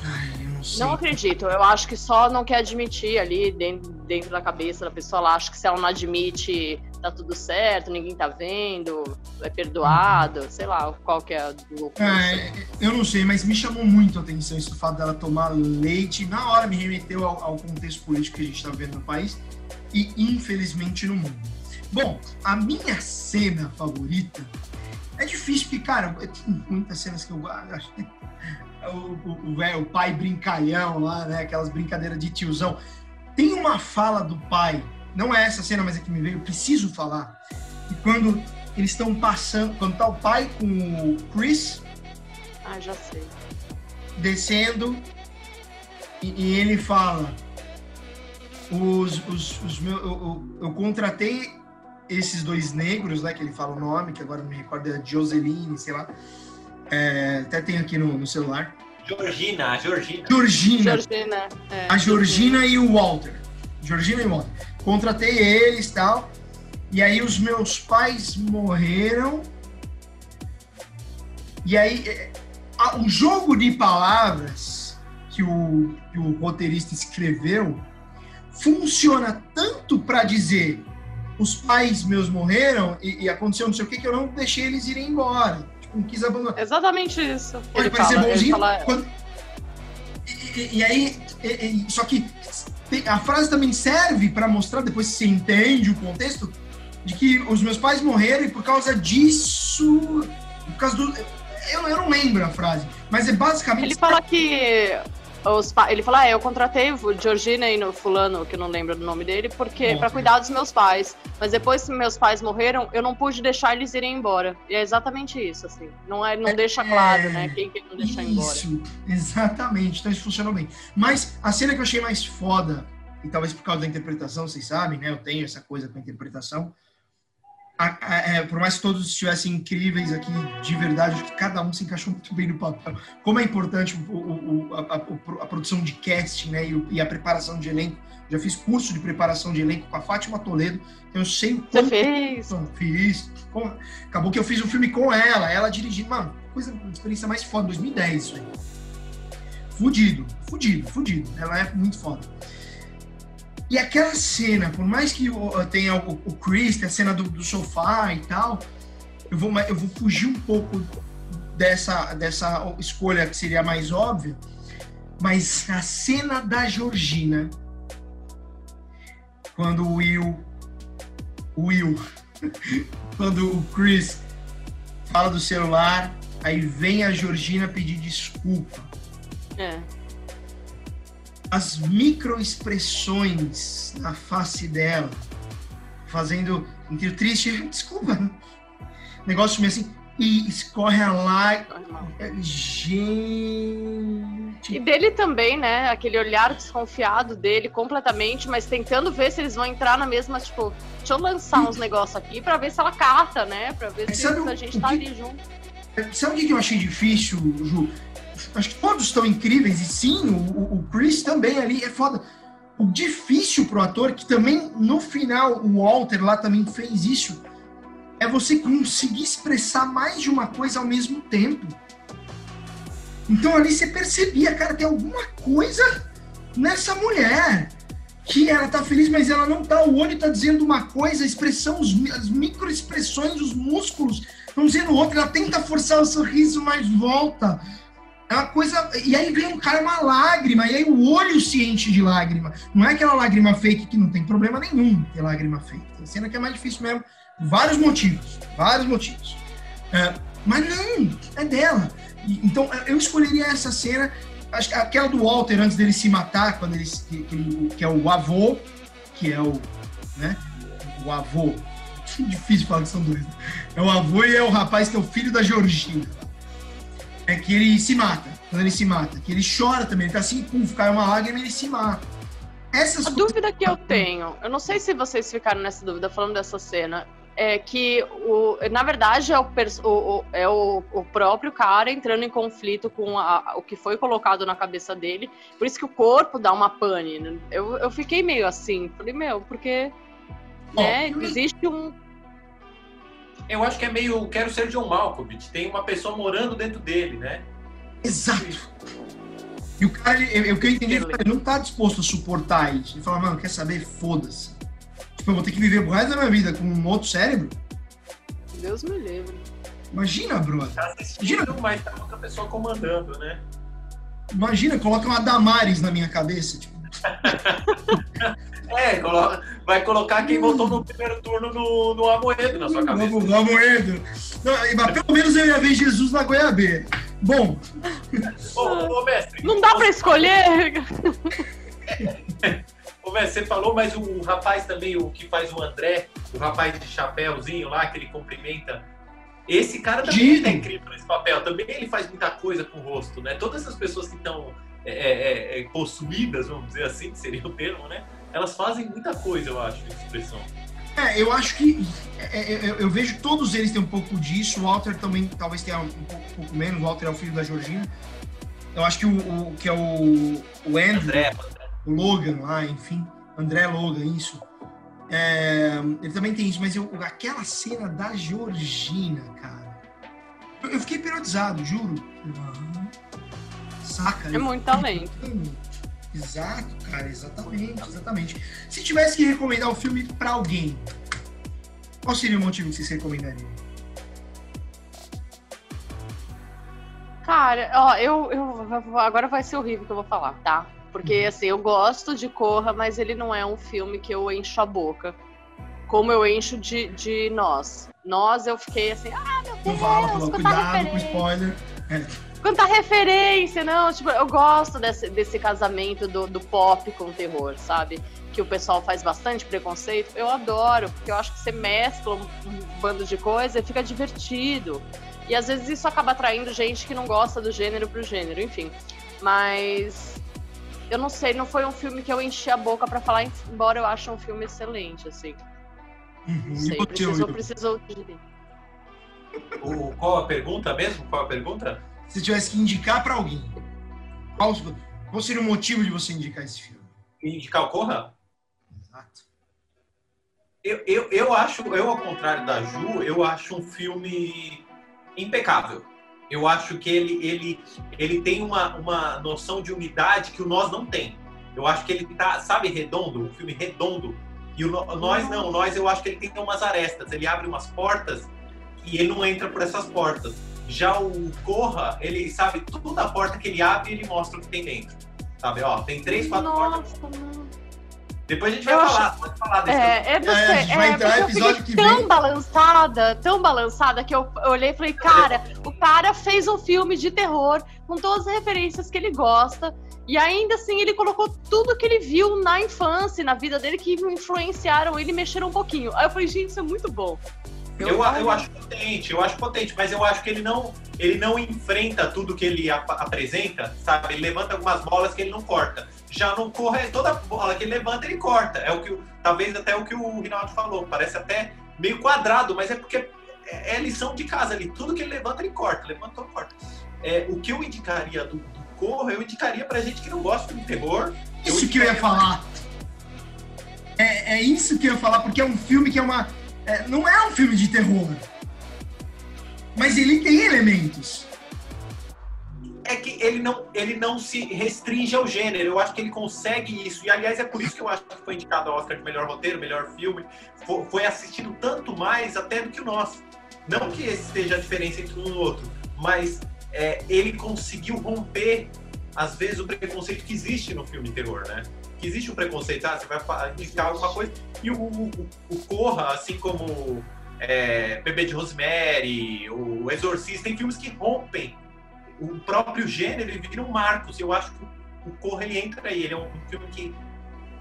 Ai, não. Não acredito. Eu acho que só não quer admitir ali dentro, dentro da cabeça da pessoa. Ela acha que se ela não admite tá tudo certo, ninguém tá vendo, é perdoado, sei lá, qual que é a loucura. É, eu não sei, mas me chamou muito a atenção isso do fato dela tomar leite. Na hora me remeteu ao, ao contexto político que a gente tá vendo no país e, infelizmente, no mundo. Bom, a minha cena favorita é difícil, porque, cara, tem muitas cenas que eu acho. O, o, o, o pai brincalhão lá, né? Aquelas brincadeiras de tiozão. Tem uma fala do pai, não é essa cena, mas é que me veio, preciso falar. E quando eles estão passando, quando tá o pai com o Chris. Ah, já sei. Descendo, e, e ele fala: os, os, os meus, eu, eu, eu, contratei esses dois negros, né, que ele fala o nome, que agora não me recordo, é Joseline, sei lá. É, até tem aqui no, no celular. Georgina, a Georgina. Georgina. Georgina é, a Georgina e o Walter. Georgina e o Walter. Contratei eles e tal. E aí os meus pais morreram. E aí é, a, o jogo de palavras que o, que o roteirista escreveu funciona tanto para dizer os pais meus morreram e, e, aconteceu não sei o que que eu não deixei eles irem embora não quis abandonar. Exatamente isso. Ele parecer fala, bonzinho. Fala... Quando... E, e, e, aí, só que a frase também serve para mostrar, depois você entende o contexto, de que os meus pais morreram e por causa disso. Por causa do. Eu, eu não lembro a frase, mas é basicamente. Ele fala que os ele fala, ah, eu contratei o Georgina e no fulano, que eu não lembro do nome dele, porque para cuidar dos meus pais. Mas depois que meus pais morreram, eu não pude deixar eles irem embora. E é exatamente isso, assim. Não, é, não é, deixa claro, né? Quem que não deixa embora. Isso, exatamente. Então isso funcionou bem. Mas a cena que eu achei mais foda, e talvez por causa da interpretação, vocês sabem, né? Eu tenho essa coisa com a interpretação a, a, é, por mais que todos estivessem incríveis aqui de verdade, acho que cada um se encaixou muito bem no papel. Como é importante o, o, a, a, produção de casting né, e, e, a preparação de elenco. Já fiz curso de preparação de elenco com a Fátima Toledo, então eu sei Você fez? Fiz. Acabou que eu fiz um filme com ela, ela dirigindo, mano, coisa, experiência mais foda, 2010 isso aí. Fudido, fudido, fudido. Ela é muito foda. E aquela cena, por mais que tenha o, o Chris, a cena do, do, sofá e tal, eu vou, eu vou fugir um pouco dessa, dessa escolha que seria mais óbvia, mas a cena da Georgina, quando o Will, Will, quando o Chris fala do celular, aí vem a Georgina pedir desculpa. É as microexpressões na face dela, fazendo entre o triste, desculpa, negócio meio assim, e escorre a lágrima. Gente. E dele também, né? Aquele olhar desconfiado dele completamente, mas tentando ver se eles vão entrar na mesma, tipo, deixa eu lançar uns negócios aqui pra ver se ela cata, né? Pra ver se a gente tá ali junto. Sabe o que eu achei difícil, Ju? Acho que todos estão incríveis, e sim, o, o Chris também ali é foda. O difícil pro ator, que também no final o Walter lá também fez isso, é você conseguir expressar mais de uma coisa ao mesmo tempo. Então ali você percebia, cara, tem alguma coisa nessa mulher que ela tá feliz, mas ela não tá. O olho tá dizendo uma coisa, a expressão, os, as microexpressões, os músculos estão dizendo outra. Ela tenta forçar o sorriso, mas volta. É uma coisa. E aí vem um cara uma lágrima, e aí o olho se enche de lágrima. Não é aquela lágrima fake que não tem problema nenhum ter lágrima fake. Tem cena que é mais difícil mesmo. Vários motivos. Vários motivos. É, mas não, é dela. E, então eu escolheria essa cena. Acho que aquela do Walter antes dele se matar, quando ele, que, que, que é o avô, que é o. Né, o avô. Difícil falar que são dois. Né? É o avô e é o rapaz que é o filho da Georgina é que ele se mata, quando ele se mata. Que ele chora também, ele tá assim, pum, cai uma lágrima e ele se mata. Essas a coisas... dúvida que eu tenho, eu não sei se vocês ficaram nessa dúvida falando dessa cena, é que, o, na verdade, é, o, o, é o, o, próprio cara entrando em conflito com a, o que foi colocado na cabeça dele. Por isso que o corpo dá uma pane. Né? Eu, eu fiquei meio assim, falei, meu, porque né, existe um, eu acho que é meio quero ser John Malkovich. Tem uma pessoa morando dentro dele, né? Exato. E o cara, o que eu entendi, ele não tá disposto a suportar isso. Ele fala, mano, quer saber? Foda-se. Tipo, eu vou ter que viver o resto da minha vida com um outro cérebro? Deus me livre. Imagina, brother. Tá assistindo, mas tá outra pessoa comandando, né? Imagina, coloca uma Damares na minha cabeça. Tipo, É, coloca- vai colocar quem votou no primeiro turno no, no Amoedo na sua cabeça. vamos, vamos, Edo. Não, mas pelo menos eu ia ver Jesus na goiabeira. Bom, Ô, ô, mestre. Não dá pra escolher? Ô, mestre, você falou, mas o rapaz também, o que faz o André, o rapaz de chapéuzinho lá, que ele cumprimenta. Esse cara também é incrível nesse papel. Também ele faz muita coisa com o rosto, né? Todas essas pessoas que estão é, é, é, possuídas, vamos dizer assim, que seria o termo, né? Elas fazem muita coisa, eu acho, de expressão. é, eu acho que é, é, eu, eu vejo que todos eles têm um pouco disso. O Walter também talvez tenha um pouco, um pouco menos. O Walter é o filho da Georgina. Eu acho que o, o- que é o, o Andrew, André, o Logan lá, enfim, André Logan, isso. É, ele também tem isso, mas eu, aquela cena da Georgina, cara, eu, eu fiquei periodizado, juro. Saca? É muito talento. Exato, cara, exatamente, exatamente. Se tivesse que recomendar o filme pra alguém, qual seria o motivo que vocês recomendariam? Cara, ó, eu, eu. Agora vai ser horrível que eu vou falar, tá? Porque, assim, eu gosto de Corra, mas ele não é um filme que eu encho a boca. Como eu encho de, de Nós. Nós, eu fiquei assim, ah, meu Deus, Não fala, quanta cuidado com spoiler. Quanta referência, não? Tipo, eu gosto desse, desse casamento do, do pop com o terror, sabe? Que o pessoal faz bastante preconceito. Eu adoro, porque eu acho que você mescla um, um bando de coisa e fica divertido. E às vezes isso acaba atraindo gente que não gosta do gênero pro gênero, enfim. Mas eu não sei, não foi um filme que eu enchi a boca pra falar, embora eu ache um filme excelente, assim. Uhum. Não sei, precisou, precisou o, qual a pergunta mesmo? Qual a pergunta? Se tivesse que indicar pra alguém, qual, qual seria o motivo de você indicar esse filme? Indicar o Corra? Exato. Eu, eu, eu acho, eu ao contrário da Ju, eu acho um filme impecável. Eu acho que ele, ele, ele tem uma, uma noção de unidade que o nós não tem. Eu acho que ele tá, sabe, redondo, um filme redondo. E o nós não, nós eu acho que ele tem umas arestas, ele abre umas portas e ele não entra por essas portas. Já o Corra, ele sabe, toda a porta que ele abre, ele mostra o que tem dentro. Sabe, ó, tem três, quatro portas. Nossa, não. Depois a gente vai Eu falar, pode falar desse É, é, você, É, a gente vai é, entrar no episódio que tão vem. balançada, tão balançada, que eu eu olhei e falei, cara, o cara fez um filme de terror com todas as referências que ele gosta, e ainda assim ele colocou tudo que ele viu na infância, e na vida dele, que influenciaram ele e mexeram um pouquinho. Aí eu falei, gente, isso é muito bom. Eu, eu acho potente, eu acho potente, mas eu acho que ele não, ele não enfrenta tudo que ele ap- apresenta, sabe? Ele levanta algumas bolas que ele não corta. Já no corre, toda bola que ele levanta, ele corta. É o que, talvez até o que o Rinaldo falou, parece até meio quadrado, mas é porque é, é lição de casa ali. Tudo que ele levanta, ele corta. Levantou, corta. É, o que eu indicaria do, do Corra, eu indicaria pra gente que não gosta de terror. Isso que eu ia falar. É, é isso que eu ia falar, porque é um filme que é uma. É, não é um filme de terror. Mas ele tem elementos. é que ele não, ele não se restringe ao gênero. Eu acho que ele consegue isso. E, aliás, é por isso que eu acho que foi indicado ao Oscar de melhor roteiro, melhor filme. Foi, assistido tanto mais até do que o nosso. Não que esse seja a diferença entre um e outro, mas é, ele conseguiu romper, às vezes, o preconceito que existe no filme terror, né? Existe um preconceito, ah, você vai indicar alguma coisa. E o, o, o Corra, assim como é, Bebê de Rosemary, o Exorcista, tem filmes que rompem o próprio gênero ele vira um marco. Eu acho que o Corra ele entra aí. Ele é um filme que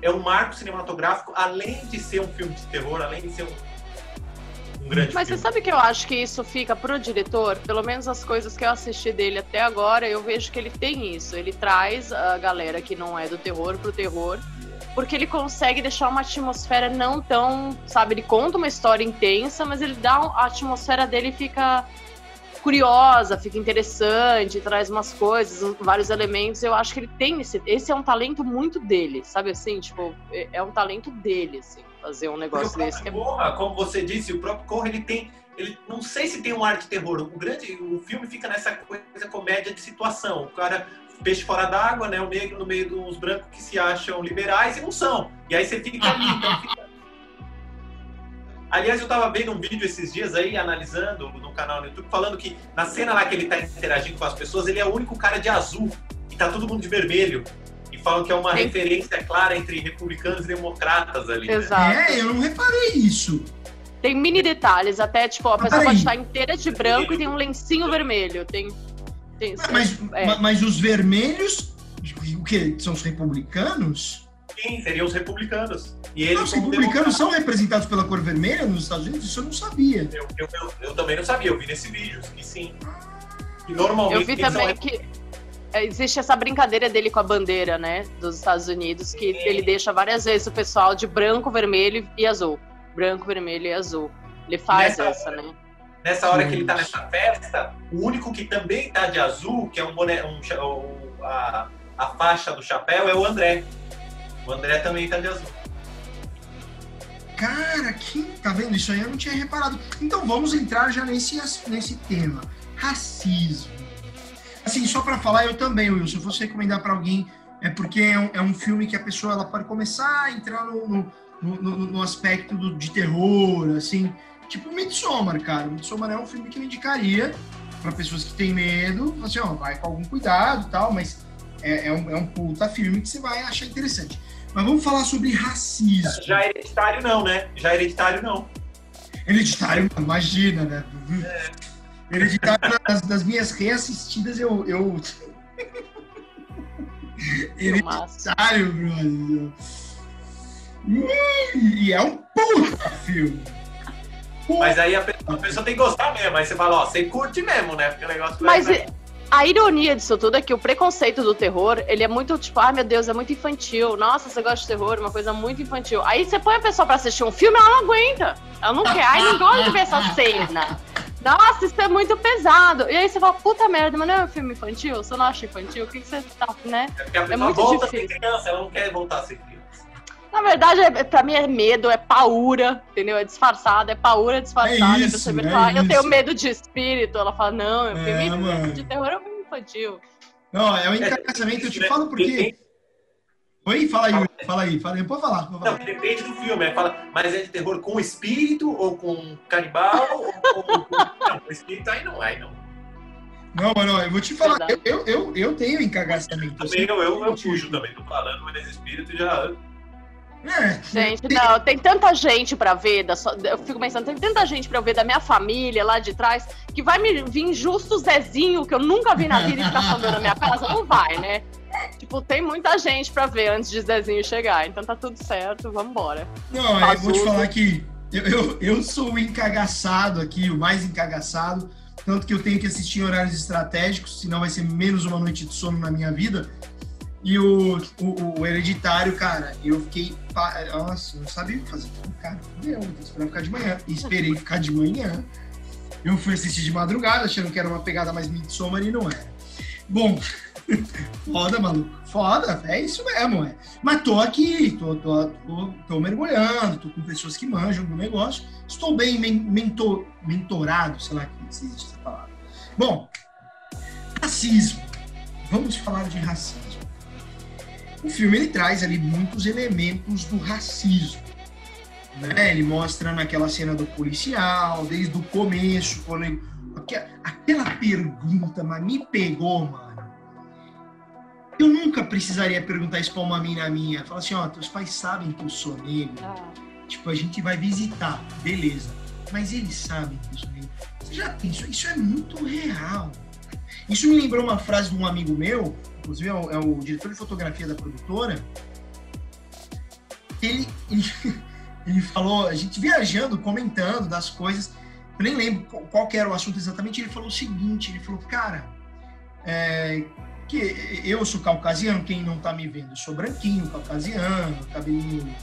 é um marco cinematográfico, além de ser um filme de terror, além de ser um, um grande Mas você filme. sabe que eu acho que isso fica pro diretor? Pelo menos as coisas que eu assisti dele até agora, eu vejo que ele tem isso. Ele traz a galera que não é do terror pro terror, porque ele consegue deixar uma atmosfera não tão. Sabe, ele conta uma história intensa, mas ele dá. A atmosfera dele fica curiosa, fica interessante, traz umas coisas, vários elementos. Eu acho que ele tem esse. Esse é um talento muito dele, sabe assim? Tipo, é é um talento dele, assim, fazer um negócio desse que é Corra, como você disse, o próprio Corra ele tem. Ele, não sei se tem um ar de terror. O grande, o filme fica nessa coisa comédia de situação. O cara peixe fora d'água, né? O negro no meio dos brancos que se acham liberais e não são. E aí você fica ali, então fica, Aliás, eu tava vendo um vídeo esses dias aí, analisando no canal no YouTube, falando que na cena lá que ele tá interagindo com as pessoas, ele é o único cara de azul e tá todo mundo de vermelho. Falam que é uma Sim. referência clara entre republicanos e democratas ali. né? Exato. É, eu não reparei isso. Tem mini detalhes, até, tipo, a pessoa pode estar inteira de branco e tem um lencinho vermelho. Tem. tem Mas, é. ma- mas os vermelhos, o que? São os republicanos? Sim, seriam os republicanos. E eles Não, os republicanos são representados pela cor vermelha nos Estados Unidos? Isso eu não sabia. Eu, eu, eu, eu também não sabia, eu vi nesse vídeo, que sim. E normalmente Eu vi também que existe essa brincadeira dele com a bandeira, né, dos Estados Unidos, que ele deixa várias vezes o pessoal de branco, vermelho e azul. Branco, vermelho e azul. Ele faz Nessa- essa, né? Nessa hora que ele tá nessa festa, o único que também tá de azul, que é um boné, um, o- a, a faixa do chapéu, é o André. O André também tá de azul. Cara, que, tá vendo? Isso aí eu não tinha reparado. Então vamos entrar já nesse, nesse tema. Racismo. Assim, só pra falar, eu também, Wilson, se eu fosse recomendar pra alguém, é porque é um, é um filme que a pessoa ela pode começar a entrar no, no, no- no- aspecto do- de terror, assim. Tipo Midsommar, cara. Midsommar é um filme que eu indicaria pra pessoas que têm medo. Assim, ó, vai com algum cuidado e tal, mas é, é um, é um puta filme que você vai achar interessante. Mas vamos falar sobre racismo. Já hereditário não, né? Já hereditário não. Hereditário, imagina, né? Hereditário, das, das minhas reassistidas, eu. eu... Hereditário, brother. E é um puta filme. Mas aí a pessoa, a pessoa tem que gostar mesmo. Aí você fala, ó, você curte mesmo, né? Porque o negócio Mas vai- a ironia disso tudo é que o preconceito do terror, ele é muito tipo, ai meu Deus, é muito infantil. Nossa, você gosta de terror, uma coisa muito infantil. Aí você põe a pessoa pra assistir um filme, ela não aguenta. Ela não quer. Ai, não gosta de ver essa cena. Nossa, isso é muito pesado. E aí você fala, puta merda, mas não é um filme infantil? Você não acha infantil? O que, que você tá, né? É pessoa muito volta difícil. ser criança, ela não quer voltar a ser criança. Na verdade, é, pra mim é medo, é paura, entendeu? É disfarçado, é paura disfarçada. É a isso, é fala, eu tenho medo de espírito. Ela fala, não, é um É, filme mano. de terror é um filme infantil. Não, é um encaixamento, eu te falo porque. Oi, fala aí, fala aí, fala aí. Pode falar, pode Não, falar. depende do filme. Aí fala, mas é de terror com espírito ou com canibal? ou com... Não, com espírito aí não, aí não. Não, mano, eu vou te falar, Verdade. eu, eu, eu tenho encagamento. Também eu, eu, eu fujo também, tô falando, mas espírito já. É, Gente, não, tem tanta gente pra ver, da sua- eu fico pensando, tem tanta gente pra eu ver da minha família lá de trás, que vai me vir justo o Zezinho, que eu nunca vi na vida e ficar falando na minha casa, não vai, né? Tipo, tem muita gente pra ver antes de Zezinho chegar, então tá tudo certo, vambora. Não, eu vou te Pazuzu. falar que eu, eu, eu sou o encagaçado aqui, o mais encagaçado, tanto que eu tenho que assistir em horários estratégicos, senão vai ser menos uma noite de sono na minha vida. E o, o, o hereditário, cara, eu fiquei. Nossa, não sabia o que fazer. Cara, fudeu, vou esperar ficar de manhã. E esperei ficar de manhã. Eu fui assistir de madrugada, achando que era uma pegada mais Midsommar e não era. Bom, foda, maluco. Foda, é isso mesmo, é. Mas tô aqui, tô, tô, tô, tô mergulhando, tô com pessoas que manjam do negócio. Estou bem men mentor, mentorado, sei lá que se existe essa palavra. Bom, racismo. Vamos falar de racismo. O filme ele traz ali muitos elementos do racismo. Né? Ele mostra naquela cena do policial, desde o começo, quando ele- aque- aquela pergunta, mas me pegou, mano. Eu nunca precisaria perguntar isso pra uma mina minha. Falar assim, ó, teus pais sabem que eu sou negro. Tipo, a gente vai visitar, beleza. Mas eles sabem que eu sou negro. Você já pensou? Isso é muito real. Isso me lembrou uma frase de um amigo meu, inclusive é o, é o diretor de fotografia da produtora. Ele, ele, ele falou, a gente viajando, comentando das coisas, eu nem lembro qual, era o assunto exatamente, ele falou o seguinte, ele falou, cara, é, que eu sou caucasiano, quem não tá me vendo, eu sou branquinho, caucasiano, cabelinho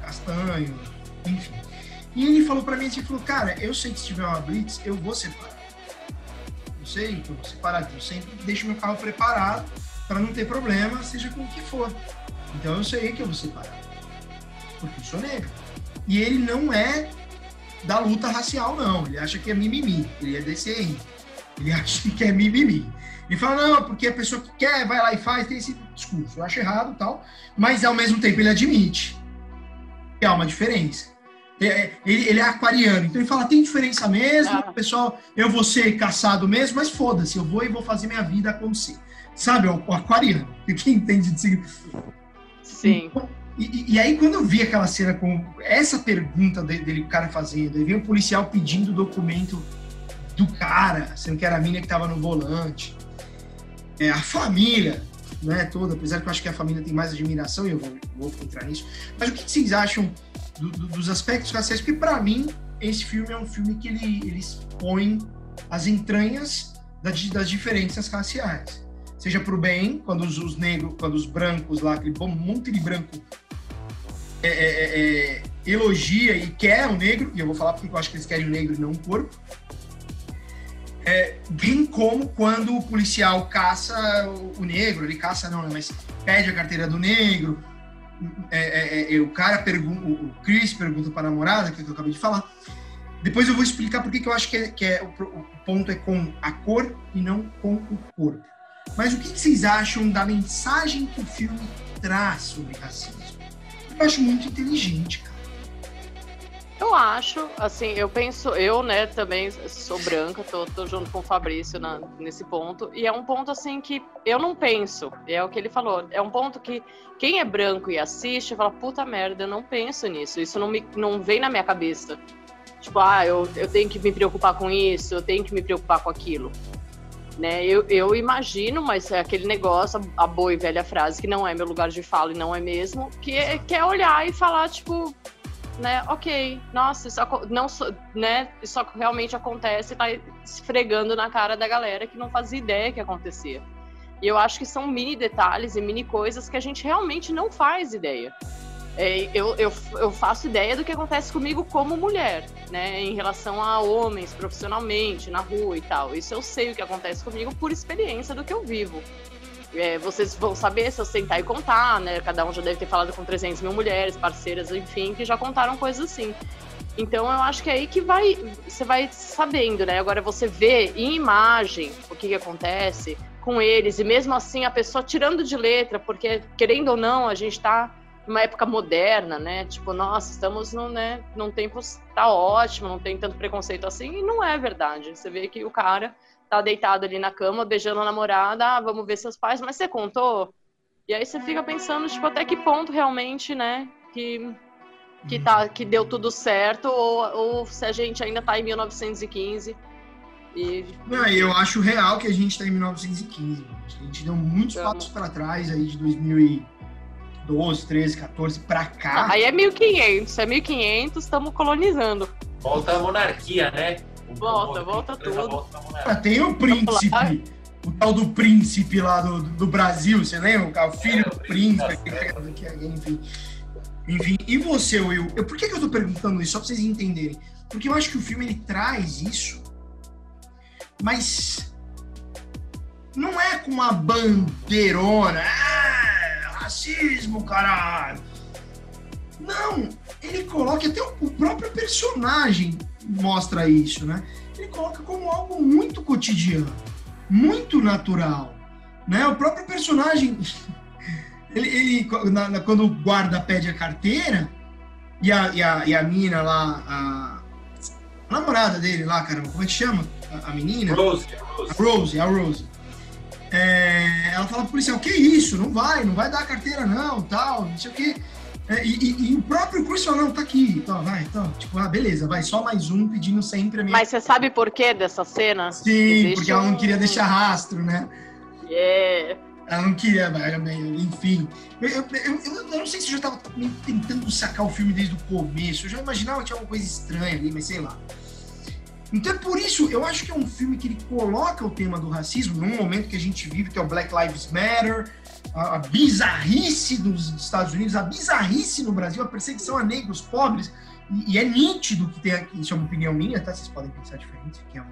castanho, enfim. E ele falou pra mim assim, ele falou, cara, eu sei que se tiver uma blitz, eu vou separar. Eu sei que eu vou separar, eu sempre deixo meu carro preparado para não ter problema, seja com o que for. Então eu sei que eu vou separar. Porque eu sou negro. E ele não é da luta racial, não. Ele acha que é mimimi. Ele é desse aí. Ele acha que é mimimi. Ele fala, não, porque a pessoa que quer vai lá e faz, tem esse discurso. Eu acho errado tal. Mas ao mesmo tempo ele admite que há uma diferença. É, ele, ele, é aquariano, então ele fala, tem diferença mesmo, ah. pessoal, eu vou ser caçado mesmo, mas foda-se, eu vou e vou fazer minha vida acontecer. Sabe, o, o aquariano, quem entende de signo. Sim. E, e, aí, quando eu vi aquela cena com essa pergunta dele, o cara fazendo, aí vem o policial pedindo o documento do cara, sendo que era a mina que estava no volante, é, a família, né, toda, apesar que eu acho que a família tem mais admiração, e eu vou, vou entrar nisso. Mas o que vocês acham do, do, dos aspectos raciais? Porque, para mim, esse filme é um filme que ele, ele expõe as entranhas das, das diferenças raciais. Seja para o bem, quando os, os, negros, quando os brancos lá, aquele bom monte de branco é, é, é, é, elogia e quer o negro, e eu vou falar porque eu acho que eles querem o negro e não o corpo, é, bem como quando o policial caça o negro, ele caça não, mas pede a carteira do negro, é, é, é, o cara pergunta, o Chris pergunta para a namorada, que, é que eu acabei de falar. Depois eu vou explicar por que eu acho que, é, que é, o, o, ponto é com a cor e não com o corpo. Mas o que, vocês acham da mensagem que o filme traz sobre racismo? Eu acho muito inteligente, cara. Eu acho, assim, eu penso, eu, né, também sou branca, tô, tô junto com o Fabrício na, nesse ponto, e é um ponto, assim, que eu não penso, é o que ele falou, é um ponto que quem é branco e assiste fala, puta merda, eu não penso nisso, isso não, me, não vem na minha cabeça. Tipo, ah, eu, eu tenho que me preocupar com isso, eu tenho que me preocupar com aquilo. Né, eu, eu imagino, mas é aquele negócio, a boa e velha frase, que não é meu lugar de fala e não é mesmo, que é, que é olhar e falar, tipo, né, ok, nossa, isso, não, né, isso realmente acontece e tá esfregando na cara da galera que não fazia ideia que acontecia. E eu acho que são mini detalhes e mini coisas que a gente realmente não faz ideia. É, eu, eu, eu faço ideia do que acontece comigo como mulher, né, em relação a homens profissionalmente, na rua e tal. Isso eu sei o que acontece comigo por experiência do que eu vivo. É, vocês vão saber se eu sentar e contar, né? Cada um já deve ter falado com 300 mil mulheres, parceiras, enfim, que já contaram coisas assim. Então eu acho que é aí que vai, você vai sabendo, né? Agora você vê em imagem o que, que acontece com eles, e mesmo assim a pessoa tirando de letra, porque querendo ou não, a gente tá numa época moderna, né? Tipo, nossa, estamos num, né, num tempo tá ótimo, não tem tanto preconceito assim, e não é verdade. Você vê que o cara tá deitado ali na cama, beijando a namorada, ah, vamos ver seus pais, mas você contou? E aí você fica pensando, tipo, até que ponto realmente, né, que, que, tá, que deu tudo certo, ou, ou se a gente ainda tá em 1915. E... Não, eu acho real que a gente tá em 1915. A gente deu muitos passos para trás aí de 2012, 13, 14 para cá. Aí é 1500, é 1500, estamos colonizando. Volta a monarquia, né? Volta, volta tudo. Ah, tem o príncipe, o tal do príncipe lá do, do Brasil, você lembra? O filho do príncipe, enfim. Enfim, e você, Will? Eu, por que, que eu tô perguntando isso? Só pra vocês entenderem. Porque eu acho que o filme ele traz isso, mas não é com uma bandeirona, ah, racismo, caralho. Não, ele coloca até o próprio personagem mostra isso, né? Ele coloca como algo muito cotidiano, muito natural, né? O próprio personagem, ele, ele na, na, quando o guarda pede a carteira e a, e a, e a mina lá, a, a namorada dele lá, caramba, como é que chama? A, a menina? Rose. A Rose, a Rose. É, ela fala pro policial, que isso, não vai, não vai dar a carteira não, tal, não sei o quê. É, e, e, e, o próprio Chris falou, não, tá aqui, então, vai, então, tipo, ah, beleza, vai, só mais um pedindo sempre a minha... Mas você sabe por que dessa cena? Sim, Existe porque ela não queria deixar rastro, né? Yeah. Ela não queria, enfim. Eu, eu, eu, eu, não sei se eu já tava tentando sacar o filme desde o começo, eu já imaginava que tinha alguma coisa estranha ali, mas sei lá. Então é por isso, eu acho que é um filme que ele coloca o tema do racismo num momento que a gente vive, que é o Black Lives Matter, a, a bizarrice dos Estados Unidos, a bizarrice no Brasil, a perseguição a negros pobres, e, e é nítido que tem aqui, isso é uma opinião minha, tá? Vocês podem pensar diferente, aqui é uma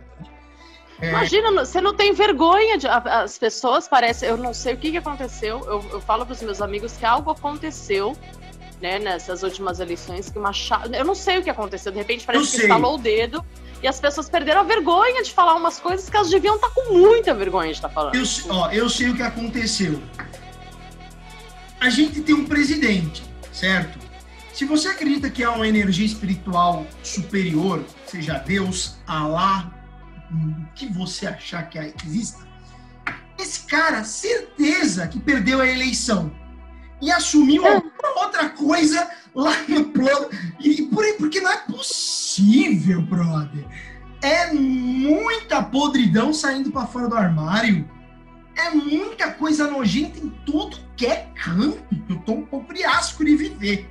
é... Imagina, você não tem vergonha de. As pessoas parecem. Eu não sei o que, que aconteceu. Eu, eu falo para os meus amigos que algo aconteceu né, nessas últimas eleições que uma Eu não sei o que aconteceu. De repente parece eu que sei. estalou o dedo e as pessoas perderam a vergonha de falar umas coisas que elas deviam estar tá com muita vergonha de estar tá falando. Eu, ó, eu sei o que aconteceu a gente tem um presidente, certo? Se você acredita que há uma energia espiritual superior, seja Deus, Alá, o que você achar que exista, esse cara, certeza que perdeu a eleição e assumiu alguma outra coisa lá no plano. E por aí, porque não é possível, brother. É muita podridão saindo para fora do armário. É muita coisa nojenta em tudo que é canto. Eu tô um pouco de asco de viver.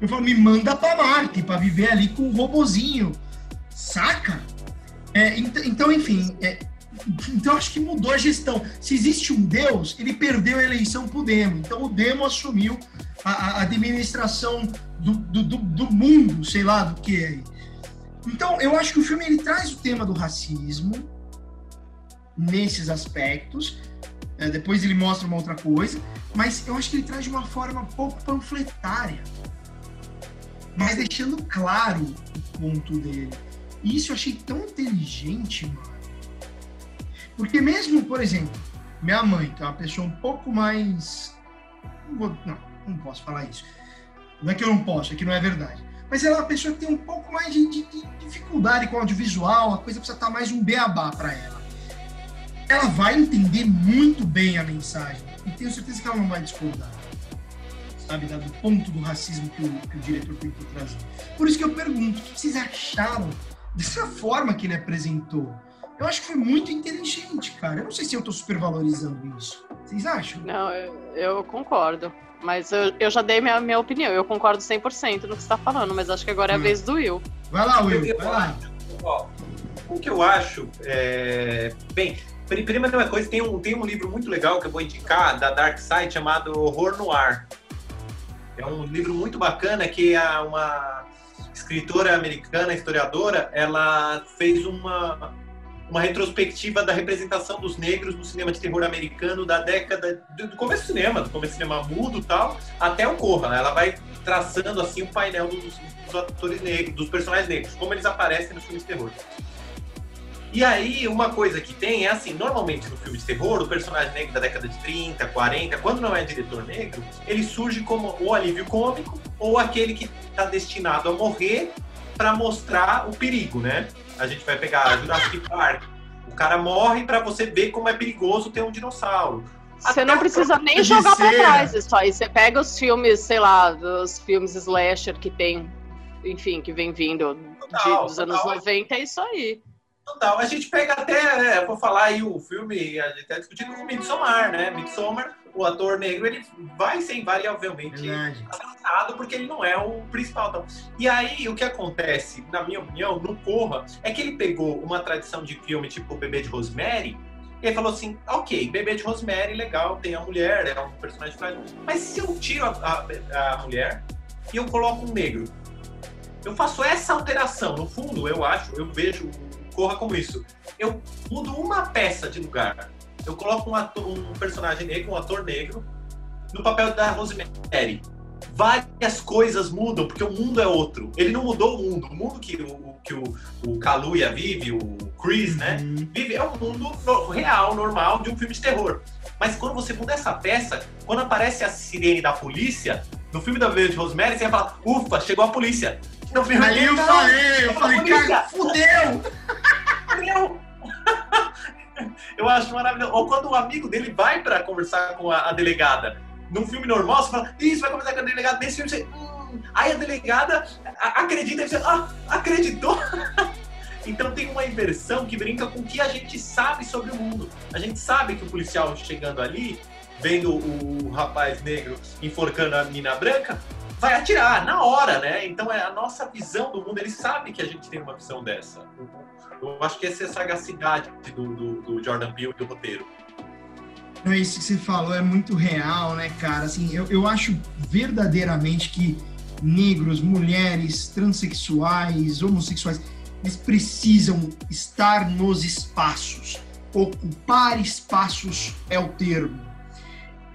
Eu falo, me manda para Marte para viver ali com o um robozinho. Saca? É, então, enfim, é, então acho que mudou a gestão. Se existe um Deus, ele perdeu a eleição pro Demo. Então o Demo assumiu a, a administração do, do, do, do, mundo, sei lá do que é. Então eu acho que o filme ele traz o tema do racismo nesses aspectos. É, depois ele mostra uma outra coisa, mas eu acho que ele traz de uma forma pouco panfletária, mas deixando claro o ponto dele. E isso eu achei tão inteligente, mano porque mesmo, por exemplo, minha mãe, que é uma pessoa um pouco mais. Não, vou, não, não posso falar isso. Não é que eu não posso, é que não é verdade. Mas ela é uma pessoa que tem um pouco mais de, de, de dificuldade com o audiovisual, a coisa precisa estar mais um beabá para ela. Ela vai entender muito bem a mensagem. E tenho certeza que ela não vai discordar. Sabe, do ponto do racismo que o, que o diretor tentou trazer. Por isso que eu pergunto, o que vocês acharam dessa forma que ele apresentou? Eu acho que foi muito inteligente, cara. Eu não sei se eu tô supervalorizando isso. Vocês acham? Não, eu, eu concordo. Mas eu, eu, já dei minha, minha opinião. Eu concordo 100% no que você tá falando, mas acho que agora é a hum. vez do Will. Vai lá, Will. Vai lá. Ó, o que eu acho é... Bem, primeira coisa, tem um, tem um livro muito legal que eu vou indicar, da Dark Side, chamado Horror Noir. É um livro muito bacana que é uma escritora americana, historiadora, ela fez uma uma retrospectiva da representação dos negros no cinema de terror americano da década do, começo do cinema, do começo do cinema mudo tal, até o Corra. Né? Ela vai traçando assim o painel dos, dos atores negros, dos personagens negros, como eles aparecem nos filmes de terror. E aí, uma coisa que tem é assim, normalmente no filme de terror, o personagem negro da década de 30, 40, quando não é diretor negro, ele surge como o alívio cômico ou aquele que está destinado a morrer para mostrar o perigo, né? A gente vai pegar Jurassic Park. O cara morre para você ver como é perigoso ter um dinossauro. Você não precisa nem jogar para trás isso aí. Você pega os filmes, sei lá, dos filmes slasher que tem, enfim, que vem vindo total, de, dos anos 90, é isso aí. Total. A gente pega até, é, vou falar aí o filme, a gente até discutindo o Midsommar, né? Midsommar o ator negro ele vai ser invariavelmente assassinado porque ele não é o principal. Então. E aí o que acontece, na minha opinião, no Corra, é que ele pegou uma tradição de filme tipo Bebê de Rosemary e ele falou assim: ok, Bebê de Rosemary, legal, tem a mulher, é um personagem frágil, mas se eu tiro a, a, a mulher e eu coloco um negro, eu faço essa alteração. No fundo, eu acho, eu vejo o Corra como isso. Eu mudo uma peça de lugar eu coloco um, ator, um personagem negro, um ator negro, no papel da Rosemary. Várias coisas mudam, porque o mundo é outro. Ele não mudou o mundo. O mundo que o, que o, o Kaluuya vive, o Chris, né? Uhum. Vive é um mundo real, normal, de um filme de terror. Mas quando você muda essa peça, quando aparece a sirene da polícia, no filme da Verde Rosemary, você vai falar, ufa, chegou a polícia. No filme Aí eu falei, eu falei, cara, fudeu! Fudeu! Eu acho maravilhoso. Ou quando o amigo dele vai para conversar com a, a, delegada. Num filme normal, você fala, isso, vai conversar com a delegada. Nesse filme, você. Hum. Aí a delegada acredita e você, ah, acreditou. Então tem uma inversão que brinca com o que a gente sabe sobre o mundo. A gente sabe que o policial chegando ali, vendo o rapaz negro enforcando a menina branca, vai atirar na hora, né? Então é a nossa visão do mundo. Ele sabe que a gente tem uma visão dessa. Eu acho que essa é a sagacidade do, do, Jordan Peele e do roteiro. Não, isso que você falou é muito real, né, cara? Assim, eu, eu acho verdadeiramente que negros, mulheres, transexuais, homossexuais, eles precisam estar nos espaços. Ocupar espaços é o termo.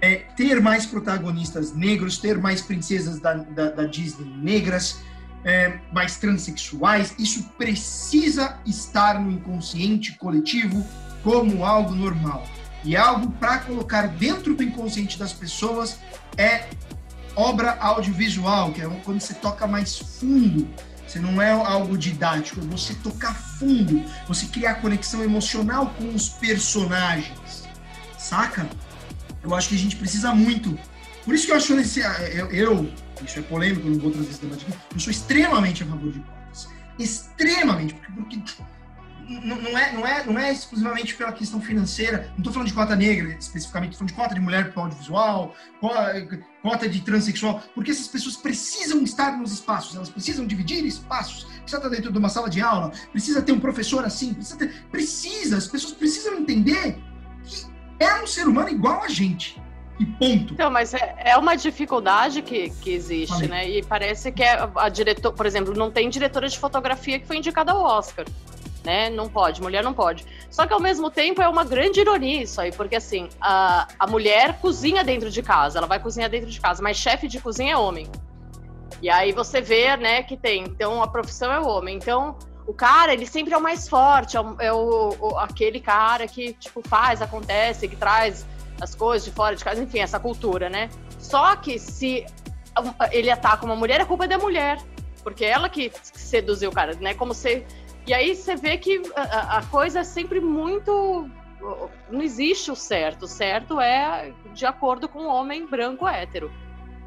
É, ter mais protagonistas negros, ter mais princesas da, da, da Disney negras, é, mais transexuais, isso precisa estar no inconsciente coletivo como algo normal. E algo para colocar dentro do inconsciente das pessoas é obra audiovisual, que é quando você toca mais fundo. Você não é algo didático, é você tocar fundo, você criar conexão emocional com os personagens, saca? Eu acho que a gente precisa muito. Por isso que eu acho esse, eu, eu isso é polêmico, não vou trazer esse debate aqui, eu sou extremamente a favor de cotas. Extremamente, porque, porque não é, não, é, não é exclusivamente pela questão financeira. Não estou falando de cota negra especificamente, estou falando de cota de mulher para audiovisual, cota de transexual, porque essas pessoas precisam estar nos espaços, elas precisam dividir espaços. Precisa estar dentro de uma sala de aula, precisa ter um professor assim, precisa, ter, precisa as pessoas precisam entender que é um ser humano igual a gente. E ponto. Então, mas é, é uma dificuldade que, que existe, né? E parece que é a diretor, por exemplo, não tem diretora de fotografia que foi indicada ao Oscar né? Não pode, mulher não pode. Só que ao mesmo tempo é uma grande ironia isso aí, porque assim, a, a mulher cozinha dentro de casa, ela vai cozinhar dentro de casa, mas chefe de cozinha é homem. E aí você vê, né, que tem, então a profissão é o homem. Então, o cara, ele sempre é o mais forte, é, o, é o, o, aquele cara que, tipo, faz, acontece, que traz as coisas de fora de casa, enfim, essa cultura, né? Só que se ele ataca uma mulher, a culpa é da mulher. Porque é ela que seduziu o cara, né? Como se e aí você vê que a, a coisa é sempre muito. Não existe o certo. O certo é de acordo com o homem branco hétero.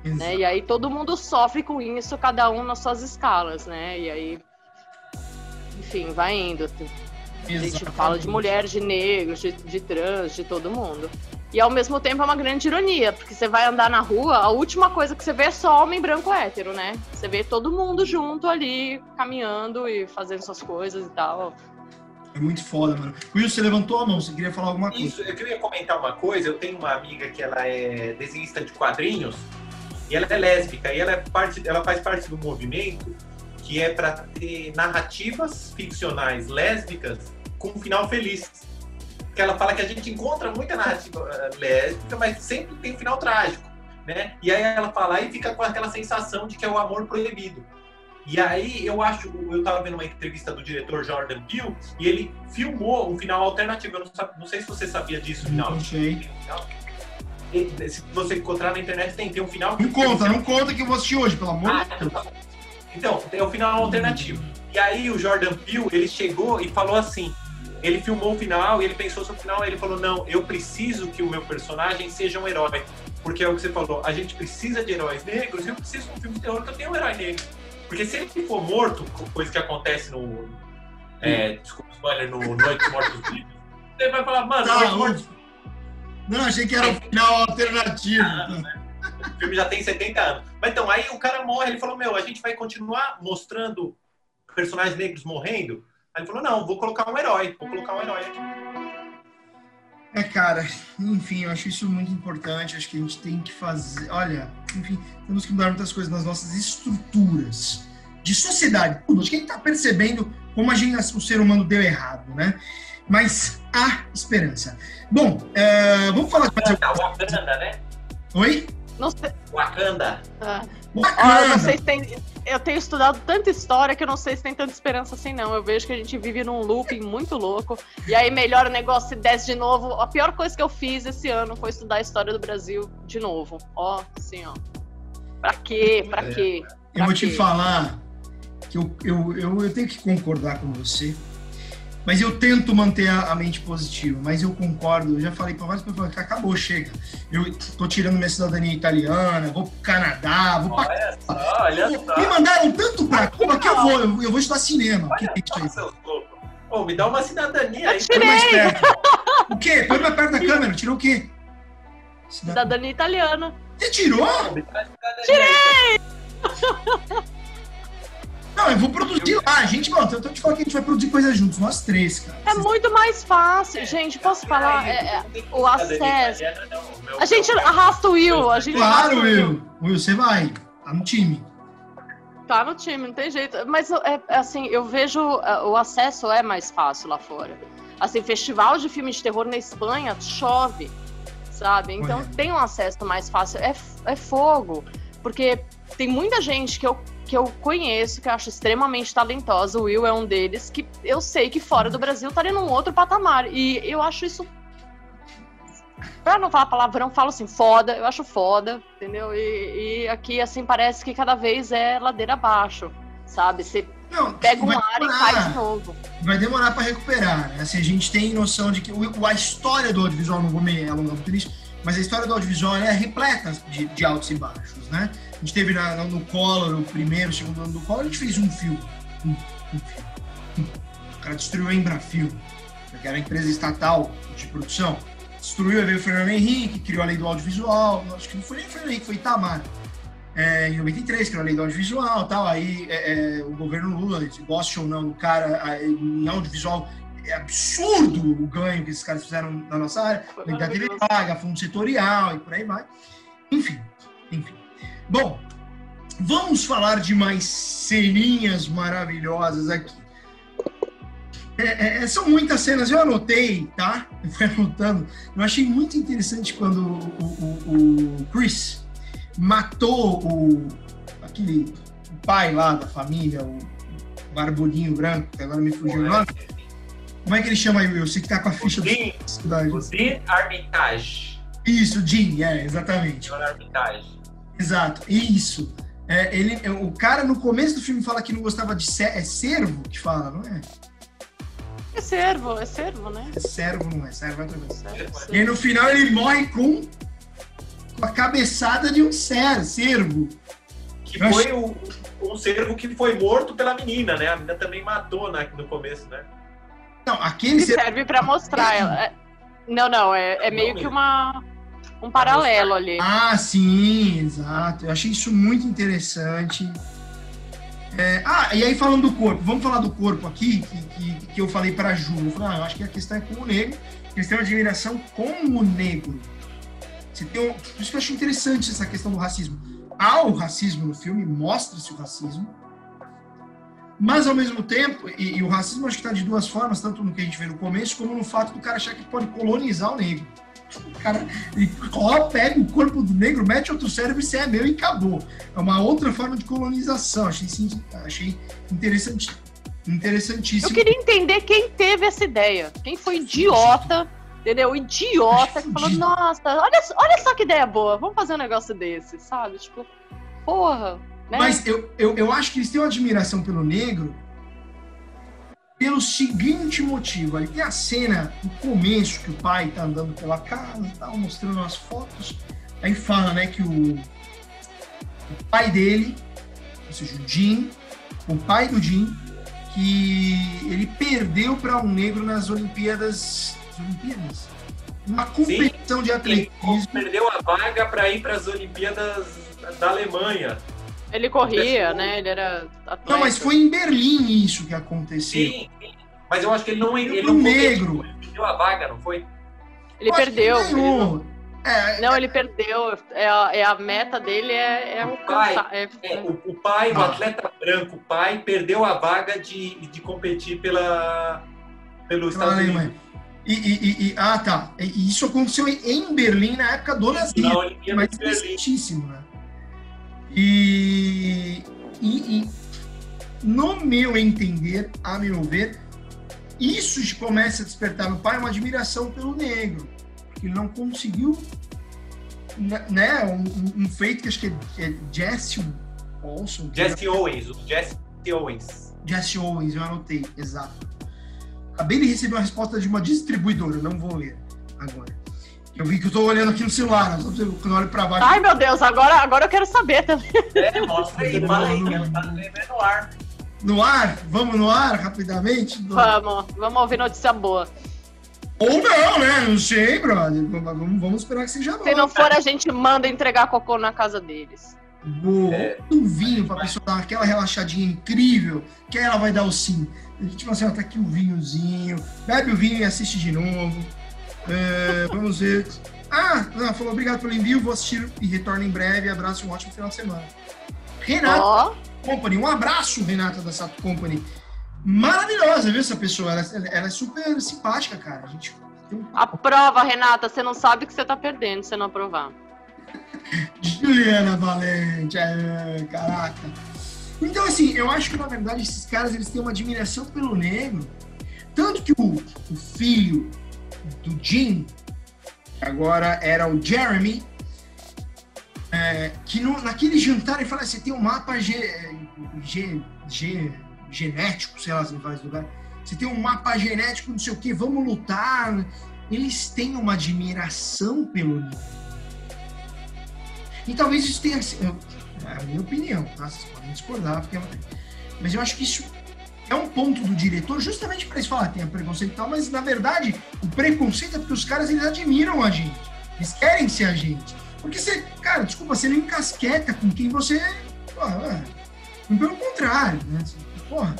Né? E aí todo mundo sofre com isso, cada um nas suas escalas, né? E aí. Enfim, vai indo. A gente fala de mulher, de negros, de, de trans, de todo mundo. E ao mesmo tempo é uma grande ironia, porque você vai andar na rua, a última coisa que você vê é só homem branco hétero, né? Você vê todo mundo junto ali, caminhando e fazendo suas coisas e tal. É muito foda, mano. Will, você levantou a mão, você queria falar alguma coisa? Isso, eu queria comentar uma coisa. Eu tenho uma amiga que ela é desenhista de quadrinhos e ela é lésbica e ela, é parte, ela faz parte do movimento que é para ter narrativas ficcionais lésbicas com um final feliz que ela fala que a gente encontra muita narrativa eh, lésbica, mas sempre tem um final trágico, né? E aí ela fala e fica com aquela sensação de que é o amor proibido. E aí eu acho, eu estava vendo uma entrevista do diretor Jordan Peele e ele filmou um final alternativo. Eu não, sabe, não sei se você sabia disso, final. Não sei. Se você encontrar na internet, tem, tem um final. Não conta, não conta que eu vou assistir hoje, pelo amor ah, de Deus. Então, é o final alternativo. E aí o Jordan Peele, ele chegou e falou assim: ele filmou o final e ele pensou sobre o final e ele falou: Não, eu preciso que o meu personagem seja um herói. Porque é o que você falou, a gente precisa de heróis negros e eu preciso de um filme de terror que eu tenha um herói negro. Porque se ele for morto, coisa que acontece no. É, desculpa, spoiler, no Noite Mortos Vivos, você vai falar, mano, tá, Noite Mortos Não, achei que era o final alternativo. Ah, né? O filme já tem 70 anos. Mas então, aí o cara morre, ele falou: Meu, a gente vai continuar mostrando personagens negros morrendo Aí ele falou, não, vou colocar um herói, vou colocar um herói aqui. É, cara, enfim, eu acho isso muito importante. Acho que a gente tem que fazer. Olha, enfim, temos que mudar muitas coisas nas nossas estruturas de sociedade. Tudo. Acho que a gente está percebendo como a gente, o ser humano deu errado, né? Mas há esperança. Bom, é, vamos falar de. Wakanda, né? Oi? Não sei. Wakanda. Ah. Olha, vocês têm. Eu tenho estudado tanta história que eu não sei se tem tanta esperança assim, não. Eu vejo que a gente vive num looping muito louco. E aí melhora o negócio e desce de novo. A pior coisa que eu fiz esse ano foi estudar a história do Brasil de novo. Ó, assim, ó. Pra quê? Pra é, quê? Pra eu vou quê? te falar que eu, eu, eu, eu tenho que concordar com você mas eu tento manter a, a mente positiva, mas eu concordo, eu já falei para várias pessoas que acabou, chega. Eu tô tirando minha cidadania italiana, vou pro Canadá, vou para olha só, olha só. Me mandaram tanto para Cuba que eu vou, eu, eu vou estudar cinema. Olha que é isso aí? Ô, me dá uma cidadania aí. Tirei. Mais perto. O quê? Põe mais perto da câmera, tirou o quê? Cidadania italiana. Você tirou? Tirei! Não, eu vou produzir lá. A gente, mano, eu tô te falando que a gente vai produzir coisas juntos, nós três, cara. É muito mais fácil, gente. Posso falar? É, é, o acesso. A gente arrasta o Will. A gente claro, Will. Will, você vai. Tá no time. Tá no time, não tem jeito. Mas, é, assim, eu vejo é, o acesso é mais fácil lá fora. Assim, festival de filmes de terror na Espanha chove, sabe? Então tem um acesso mais fácil. É, é fogo. Porque tem muita gente que eu que eu conheço, que eu acho extremamente talentosa, o Will é um deles, que eu sei que fora do Brasil estaria num outro patamar. E eu acho isso pra não falar palavrão, falo assim, foda, eu acho foda, entendeu? E, e aqui, assim, parece que cada vez é ladeira abaixo, sabe? Você Não, pega um ar e demorar. cai de novo. Vai demorar para recuperar, né? Assim, a gente tem noção de que o- a história do audiovisual, não vou me alongar muito mas a história do audiovisual é repleta de, de altos e baixos, né? A gente teve na- no Collor, o primeiro, o segundo ano do Collor, a gente fez um filme. Um, um filme. O cara destruiu a Embrafilme, que era a empresa estatal de produção. Destruiu, veio o Fernando Henrique, criou a lei do audiovisual. Acho que não foi nem o Fernando Henrique, foi Itamar. É, em 93, criou a lei do audiovisual tal. Aí é, é, o governo Lula, goste ou não do cara, em audiovisual, é absurdo o ganho que esses caras fizeram na nossa área. TV maravilhoso. paga, fundo setorial e por aí vai. Enfim, enfim. Bom, vamos falar de mais ceninhas maravilhosas aqui. É, é, são muitas cenas, eu anotei, tá? Eu fui anotando. Eu achei muito interessante quando o, o- o Chris matou o aquele pai lá da família, o barbudinho branco, que agora me fugiu o nome. Como é que ele chama aí, Will? Você que tá com a ficha do Jim, da o Jim Armitage. Isso, Jim, é, exatamente. Senhor Armitage. Exato, isso. É, ele, é, o cara no começo do filme fala que não gostava de ce- é servo que fala, não é? É servo, é servo, né? É servo, não é? Servo é coisa. Servo, E aí servo. no final ele morre com, com a cabeçada de um ser, servo. Que Eu foi o, um servo que foi morto pela menina, né? A menina também matou na- no começo, né? Não, aquele Que serve pra mostrar ela. É- Não, não, é, é meio que uma, um paralelo ali. Ah, sim, exato. Eu achei isso muito interessante. É, ah, e aí falando do corpo, vamos falar do corpo aqui, que, que, que eu falei pra Ju. Eu falei, ah, eu acho que a questão é com o negro, eles têm uma admiração com o negro. Você tem um, por isso que eu acho interessante essa questão do racismo. Há o racismo no filme, mostra-se o racismo, mas ao mesmo tempo, e, e o racismo acho que está de duas formas, tanto no que a gente vê no começo, como no fato do cara achar que pode colonizar o negro. O cara ó, pega o corpo do negro, mete outro cérebro e você é meu e acabou. É uma outra forma de colonização. Achei, sim, achei interessante, Eu interessantíssimo. queria entender quem teve essa ideia. Quem foi idiota, entendeu? Idiota que falou, nossa, olha, olha só que ideia boa, vamos fazer um negócio desse, sabe? Tipo, porra, né? Mas eu, eu, eu acho que eles têm uma admiração pelo negro pelo seguinte motivo. Ali tem a cena no começo que o pai tá andando pela casa tal, mostrando as fotos. Aí fala, né, que o, o pai dele, ou seja, o Jim, o pai do Jim, que ele perdeu para um negro nas Olimpíadas. as Olimpíadas? Uma competição de Ele atletismo. perdeu a vaga para ir para as Olimpíadas da Alemanha. Ele corria, né? Ele era atleta. Não, mas foi em Berlim isso que aconteceu. Sim, sim. Mas eu acho que ele não, ele não negro. Ele perdeu a vaga, não foi? Ele Eu perdeu. ele ganhou. É, Não, ele perdeu. É a, é a meta dele é, é alcançar. É, É, o, o pai, o Ah. atleta branco, o pai, perdeu a vaga de, de competir pela, pelo Estados Alemanha. Unidos. E, e- e- ah, tá. E isso aconteceu em Berlim na época do nazismo. Mas interessantíssimo, né? E, e- e, no meu entender, a meu ver, isso começa a despertar no pai uma admiração pelo negro, ele não conseguiu, né, né, um, um- feito que acho que é, é Jesse Olson, que Jesse Owens, o Jesse Owens. Jesse Owens, eu anotei, exato. Acabei de receber uma resposta de uma distribuidora, não vou ler agora. Eu vi que eu tô olhando aqui no celular, só quando eu olho pra baixo. Ai, meu Deus, agora, agora eu quero saber também. É, mostra aí, fala aí, que ela tá no ar. No ar? Vamos no ar rapidamente? Vamos, vamos ouvir notícia boa. Ou não, né? Não sei, brother. Vamos, vamos esperar que seja bom. Se não for, a gente manda entregar cocô na casa deles. Boa. É. Um vinho pra pessoa dar aquela relaxadinha incrível, que aí ela vai dar o sim. A gente fala assim, ó, tá aqui o vinhozinho, bebe o vinho e assiste de novo. É, vamos ver. Ah, ela falou obrigado pelo envio, vou assistir e retorno em breve. Abraço e um ótimo final de semana. Renata Ó, Company, um abraço, Renata da Sato Company. Maravilhosa, viu, essa pessoa? Ela, ela é super simpática, cara. A gente tem um aprova, Renata. Você não sabe o que você tá perdendo se não aprovar. Juliana Valente, é, caraca. Então, assim, eu acho que, na verdade, esses caras, eles têm uma admiração pelo negro. Tanto que o, o filho do Jim, Agora era o Jeremy, é, que no, naquele jantar ele fala assim, tem um mapa ge, ge, ge, genético, sei lá se faz lugar. Você tem um mapa genético, não sei o que, vamos lutar. Eles têm uma admiração pelo livro. E talvez isso tenha sido. É a minha opinião, tá? Vocês podem discordar, porque é mas eu acho que isso é um ponto do diretor justamente para eles falar, tem preconceito e tal, mas na verdade o preconceito é porque os caras eles admiram a gente. Eles querem ser a gente. Porque você, cara, desculpa, você não encasqueta com quem você. Porra, é, pelo contrário, né? Porra.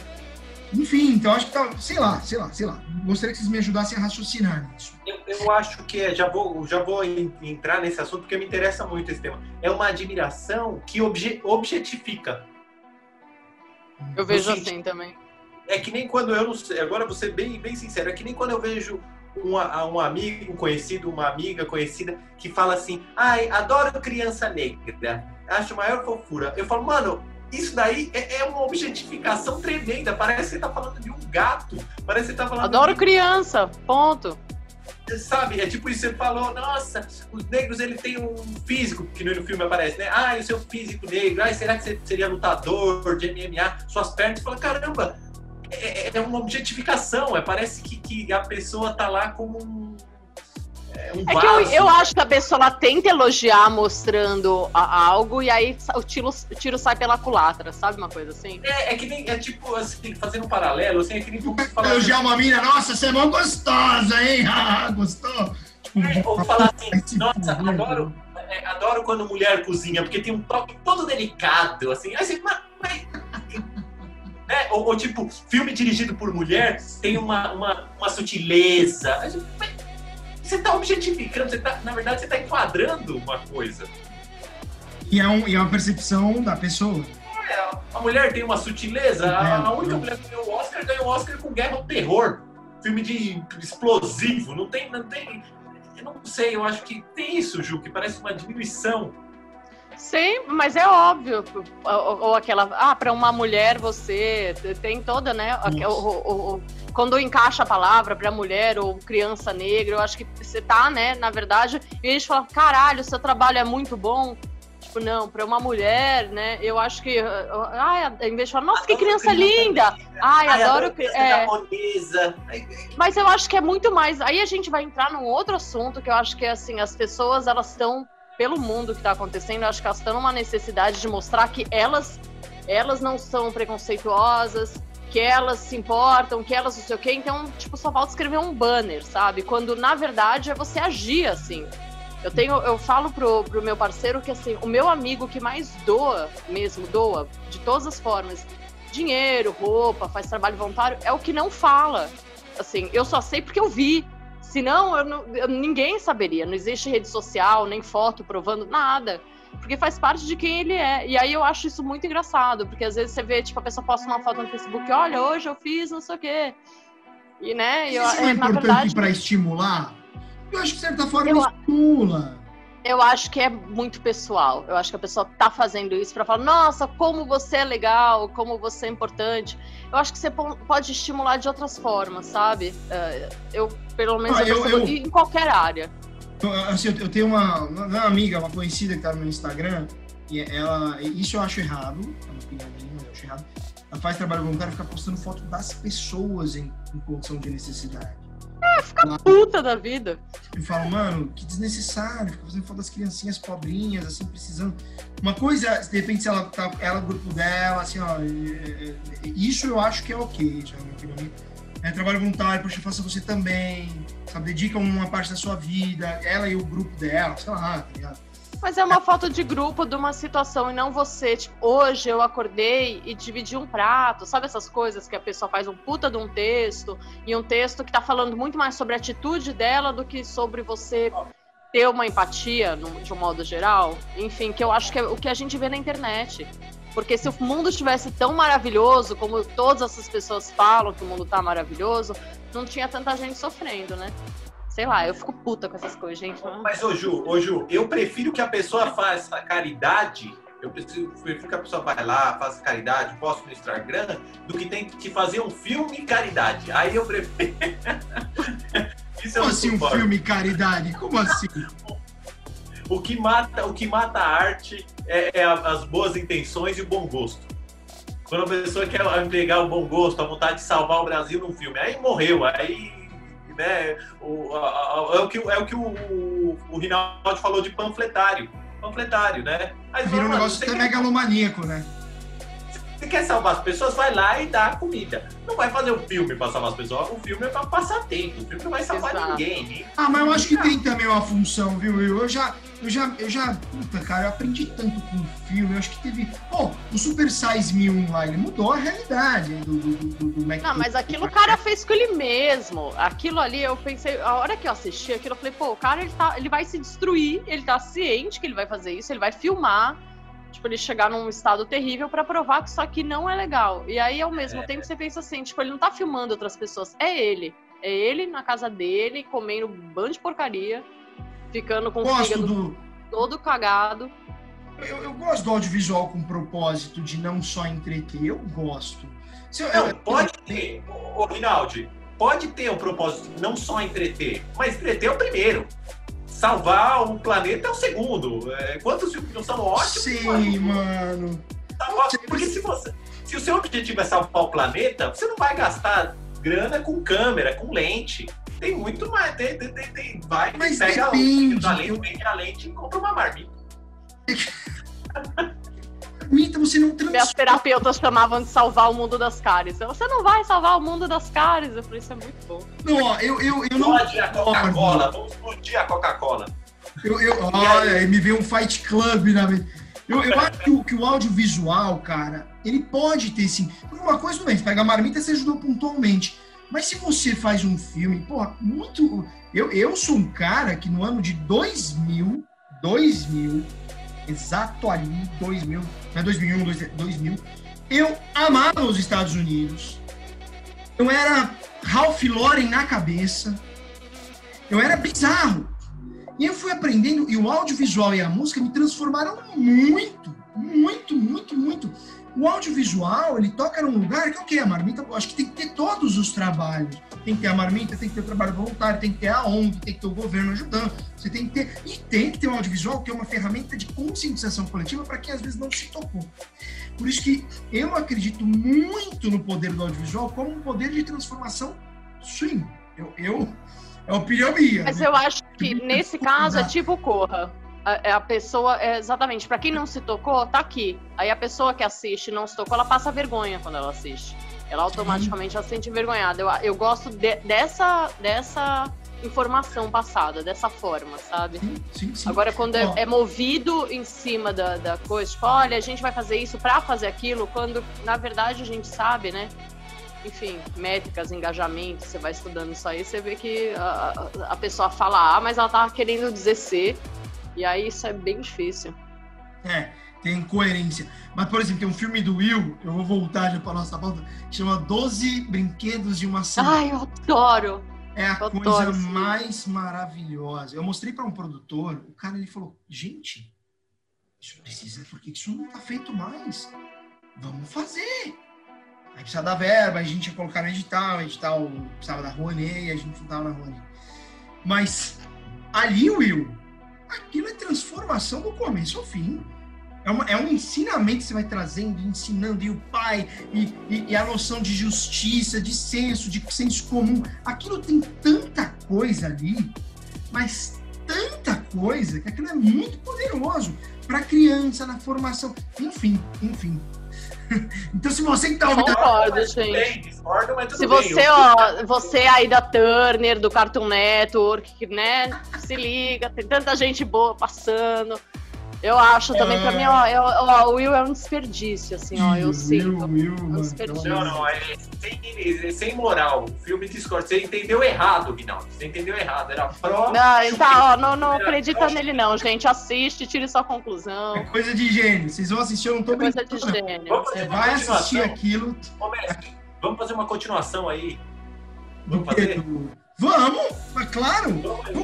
Enfim, então acho que tá, sei lá, sei lá, sei lá. Gostaria que vocês me ajudassem a raciocinar nisso. Eu, eu acho que é, já vou, já vou entrar nesse assunto porque me interessa muito esse tema. É uma admiração que obje, objetifica. Eu vejo assim também. É que nem quando eu não sei, agora vou ser bem, bem sincero, é que nem quando eu vejo um, um amigo conhecido, uma amiga conhecida, que fala assim, ai, adoro criança negra, acho maior fofura. Eu falo, mano, isso daí é, é, uma objetificação tremenda. Parece que você tá falando de um gato. Parece que você tá falando. Adoro de... criança, ponto. Sabe, é tipo isso, você falou, nossa, os negros ele tem um físico, que no filme aparece, né? Ah, o seu físico negro, ah, será que você seria lutador de MMA? Suas pernas, você fala, caramba, é, é, é uma objetificação, é, parece que, que a pessoa tá lá como um é, um é que eu, eu, acho que a pessoa ela tenta elogiar mostrando a, algo e aí o tiro, o tiro sai pela culatra, sabe uma coisa assim? É, é que nem, é tipo, assim, fazendo um paralelo, assim, é que nem tu falar... Elogiar uma mina, nossa, você é mó gostosa, hein? Ah, gostou? É, ou falar assim, nossa, adoro, é, adoro quando mulher cozinha, porque tem um toque todo delicado, assim, assim, mas, mas né? Ou, ou, tipo, filme dirigido por mulher tem uma, uma, uma sutileza. Você está objetificando, você tá, na verdade, você está enquadrando uma coisa. E é, um, e é uma percepção da pessoa. É, a mulher tem uma sutileza. A, a única mulher que ganhou o Oscar ganhou o Oscar com Guerra ao Terror. Filme de explosivo. Não tem, não tem. Eu não sei, eu acho que tem isso, Ju, que parece uma diminuição Sim, mas é óbvio. Ou, ou aquela. Ah, para uma mulher você tem toda, né? O, o, o, quando encaixa a palavra para mulher ou criança negra, eu acho que você tá, né? Na verdade, e a gente fala: caralho, seu trabalho é muito bom. Tipo, não, para uma mulher, né? Eu acho que. Ai, em vez de falar, nossa, que criança, linda! Ai, ai adoro. adoro é... Mas eu acho que é muito mais. Aí a gente vai entrar num outro assunto que eu acho que é assim: as pessoas elas estão pelo mundo que está acontecendo, acho que elas estão numa necessidade de mostrar que elas, elas não são preconceituosas, que elas se importam, que elas não sei o quê. Então, tipo, só falta escrever um banner, sabe? Quando na verdade é você agir assim. Eu tenho, eu falo pro, pro meu parceiro que assim, o meu amigo que mais doa, mesmo, doa, de todas as formas, dinheiro, roupa, faz trabalho voluntário, é o que não fala. Assim, eu só sei porque eu vi. Senão, eu não, eu, ninguém saberia. Não existe rede social, nem foto provando nada. Porque faz parte de quem ele é. E aí eu acho isso muito engraçado, porque às vezes você vê, tipo, a pessoa posta uma foto no Facebook, olha, hoje eu fiz não sei o quê. E, né, eu, isso é, é importante verdade... para estimular? Eu acho que, de certa forma, eu... estimula eu acho que é muito pessoal. Eu acho que a pessoa tá fazendo isso para falar, nossa, como você é legal, como você é importante. Eu acho que você pode estimular de outras formas, sabe? É, eu, pelo menos, ah, eu, eu, eu, em qualquer área. Assim, eu tenho uma, uma amiga, uma conhecida que tá no meu Instagram, e ela, isso eu acho errado, é uma opinião minha, eu acho errado. Ela faz trabalho voluntário e fica postando foto das pessoas em, em condição de necessidade. É, fica puta da vida. Eu falo, mano, que desnecessário, fica fazendo foto das criancinhas pobrinhas, assim, precisando. Uma coisa, de repente, se ela tá, ela, o grupo dela, assim, ó, isso eu acho que é ok, isso é. É trabalho voluntário, poxa, faça você também, sabe, dedica uma parte da sua vida, ela e o grupo dela, sei lá, tá ligado? Mas é uma falta de grupo de uma situação e não você. Tipo, hoje eu acordei e dividi um prato. Sabe essas coisas que a pessoa faz um puta de um texto e um texto que tá falando muito mais sobre a atitude dela do que sobre você ter uma empatia de um modo geral. Enfim, que eu acho que é o que a gente vê na internet. Porque se o mundo estivesse tão maravilhoso como todas essas pessoas falam que o mundo tá maravilhoso, não tinha tanta gente sofrendo, né? Sei lá, eu fico puta com essas coisas, gente. Mas, ô Ju, ô Ju, eu prefiro que a pessoa faça caridade, eu prefiro, prefiro que a pessoa vai lá, faça caridade, poste no Instagram, do que tem que fazer um filme caridade. Aí eu prefiro. Isso Como não assim um filme caridade? Como assim? O que mata, o que mata a arte é, é a- as boas intenções e o bom gosto. Quando a pessoa quer empregar o bom gosto, a vontade de salvar o Brasil num filme, aí morreu, aí né, o, a- a- é o que, é o, que o, o, o Rinaldi falou de panfletário. Panfletário, né? Aí Vira um negócio até quer- megalomaníaco, né? Você quer salvar as pessoas, vai lá e dá comida. Não vai fazer um filme pra salvar as pessoas. O filme é pra passar tempo. O filme não vai salvar Exato. ninguém. Ah, mas eu acho que tem também uma função, viu, Will? Eu já, eu já, eu já, puta, cara, eu aprendi tanto com o filme, eu acho que teve... Pô, o Super Size Me 1 lá, ele mudou a realidade do, do, do, do, do Mac- Não, mas aquilo o cara fez com ele mesmo. Aquilo ali, eu pensei, a hora que eu assisti aquilo, eu falei, pô, o cara ele, tá, ele vai se destruir, ele tá ciente que ele vai fazer isso, ele vai filmar. Tipo, ele chegar num estado terrível pra provar que isso aqui não é legal. E aí, ao mesmo É. tempo, você pensa assim, tipo, ele não tá filmando outras pessoas, é ele. É ele na casa dele, comendo um bando de porcaria, ficando com o Gosto fígado do... todo cagado. Eu, eu gosto do audiovisual com propósito de não só entreter, eu gosto. Se eu, Não, eu- pode ter, ô, ô Rinaldi, pode ter o propósito de não só entreter, mas entreter é o primeiro. Salvar o planeta é o segundo. É, quantos filmes não são ótimos? Sei, mano. Salvar- Porque se você. Se o seu objetivo é salvar o planeta, você não vai gastar grana com câmera, com lente. Tem muito mais. Tem, tem, tem, vai, Mas pega depende, a lente, eu- vende a lente e compra uma marmita. Mita, você não Minhas transforma. terapeutas chamavam de salvar o mundo das cáries. Eu, Você não vai salvar o mundo das cáries. Eu falei, isso é muito bom. Não, ó, eu, eu, eu não. Explode a Coca-Cola, vamos explodir a Coca-Cola. Eu, eu, olha, aí me veio um Fight Club na mente. Eu, eu acho que o, que o audiovisual, cara, ele pode ter sim. Porque uma coisa, tudo bem, você pega a marmita, você ajudou pontualmente. Mas se você faz um filme, porra, muito. Eu, eu sou um cara que no ano de 2000, 2000, exato ali, 2000, não é 2001, 2000, eu amava os Estados Unidos. Eu era Ralph Lauren na cabeça. Eu era bizarro. E eu fui aprendendo, e o audiovisual e a música me transformaram muito, muito, muito, muito. O audiovisual, ele toca num lugar que, ok, a marmita, acho que tem que ter todos os trabalhos. Tem que ter a marmita, tem que ter o trabalho voluntário, tem que ter a ONG, tem que ter o governo ajudando. Você tem que ter. E tem que ter um audiovisual que é uma ferramenta de conscientização coletiva para quem às vezes não se tocou. Por isso que eu acredito muito no poder do audiovisual como um poder de transformação swing. Eu, eu é opinião minha. Mas né? eu acho que nesse caso é tipo Corra. A, a pessoa, é, exatamente, pra quem não se tocou, tá aqui. Aí a pessoa que assiste e não se tocou, ela passa vergonha quando ela assiste. Ela automaticamente ela se sente envergonhada. Eu, eu gosto de- dessa, dessa informação passada, dessa forma, sabe? Sim, sim, sim. Agora, quando é, é movido em cima da, da coisa, tipo, olha, a gente vai fazer isso pra fazer aquilo, quando na verdade a gente sabe, né? Enfim, métricas, engajamento, você vai estudando isso aí, você vê que a, a- a pessoa fala A, mas ela tá querendo dizer C. E aí isso é bem difícil. É, tem coerência. Mas, por exemplo, tem um filme do Will, eu vou voltar já para nossa pauta, que chama 12 Brinquedos de uma Semana. Ai, eu adoro! É a eu coisa adoro mais maravilhosa. Eu mostrei para um produtor, o cara ele falou: gente, isso precisa, porque isso não tá feito mais. Vamos fazer. Aí precisa dar verba, a gente ia colocar no edital, o edital precisava da Rouanet, a gente não tava na Rouanet. Mas ali, Will, aquilo é transformação do começo ao fim. É, uma- é um ensinamento que você vai trazendo, ensinando, e o pai, e, e- e a noção de justiça, de senso, de senso comum. Aquilo tem tanta coisa ali, mas tanta coisa, que aquilo é muito poderoso para criança, na formação. Enfim, enfim. então, se você que tá ouvindo. Concordo, gente. bem, discordo, mas tudo Se bem. você, ó, você aí da Turner, do Cartoon Network, né? Se liga, tem tanta gente boa passando. Eu acho também, pra mim, ó, eu- ó, o Will é um desperdício, assim, ó, eu Will, sinto. Will, um mano, desperdício. Não, não, é sem, é sem moral. O filme discorda. Você entendeu errado, Rinaldo. Você entendeu errado. Era pró. Não, tá, ó, não, não acredita nele não, gente. Assiste, tire sua conclusão. É coisa de gênio. Vocês vão assistir, eu não tô É coisa de brincando. gênio. Você vai assistir aquilo Ô, mestre, vamos fazer uma continuação aí. Vamos fazer? do- Vamos, mas claro.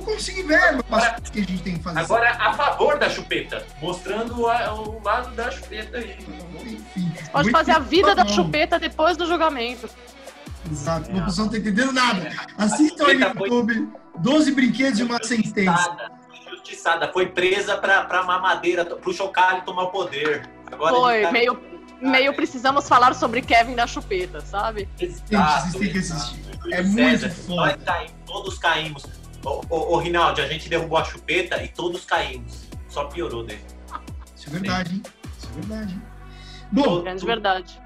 Conseguir verba para o que a gente tem que fazer. Agora a favor da chupeta, mostrando a- o lado da chupeta aí. Enfim. Pode fazer a vida da bom. chupeta depois do julgamento. Exato, É. a pessoa não tá entendendo nada. Assistam aí no YouTube. 12 brinquedos e uma sentença. Injustiçada, injustiçada. Foi presa pra, pra mamadeira, pro chocalho tomar o poder. Agora Foi, tá- meio, meio precisamos falar sobre Kevin da chupeta, sabe? Exato, vocês têm que exato. assistir. Júlio É muito César, foda. Nós caímos, todos caímos. Ô, ô, ô, Rinaldi, a gente derrubou a chupeta e todos caímos. Só piorou dele. Isso é verdade, hein? Isso é verdade. hein? Bom, Grande verdade.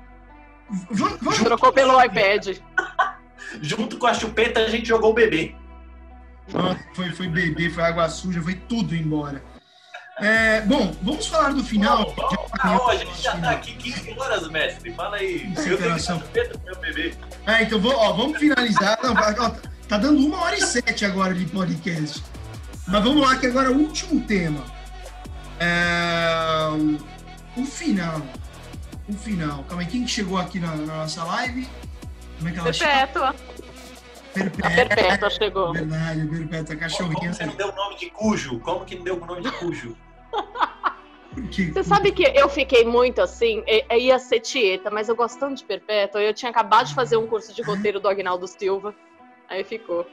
vamos, vamos- Trocou pelo iPad. Junto com a chupeta, a gente jogou o bebê. Nossa, foi, foi bebê, foi água suja, foi tudo embora. É, bom, vamos falar do final. Vamos. Ah, ó, a gente já tá aqui 15 horas, mestre. Fala aí. Isso, Eu tenho que interação. chupeta pro meu bebê. É, então vou- ó, vamos finalizar. Não, ó, tá dando uma hora e sete agora de podcast. Mas vamos lá, que agora é o último tema. É, o final. O final. Calma aí, quem que chegou aqui na, na nossa live? Como é que ela chama? Perpétua. A Perpétua. Perpétua chegou. Verdade, Perpétua, Como cachorrinha. que não deu o nome de Cujo? Como que não deu o nome de Cujo? Você sabe que eu fiquei muito assim, ia ser Tieta, mas eu gosto tanto de Perpétua, eu tinha acabado de fazer um curso de roteiro do Agnaldo Silva, aí ficou.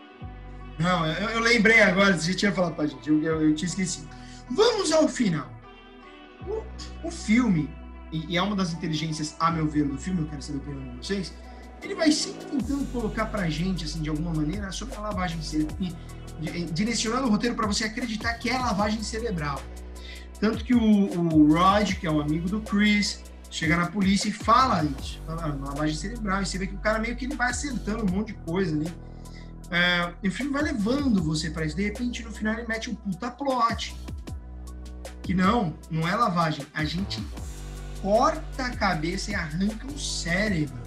Não, eu, eu lembrei agora, você tinha falado pra gente, eu, eu, eu tinha esquecido. Vamos ao final. O, o filme, e, e é uma das inteligências, a meu ver, do filme, eu quero saber a opinião de vocês, ele vai sempre tentando colocar pra gente, assim, de alguma maneira, sobre a lavagem cerebral, direcionando o roteiro para você acreditar que é lavagem cerebral. Tanto que o, o Rod, que é o amigo do Chris, chega na polícia e fala isso, fala, "Ah, lavagem cerebral, e você vê que o cara meio que ele vai acertando um monte de coisa ali. É, e o filme vai levando você para isso. De repente, no final, ele mete um puta plot. Que não, não é lavagem. A gente corta a cabeça e arranca o cérebro.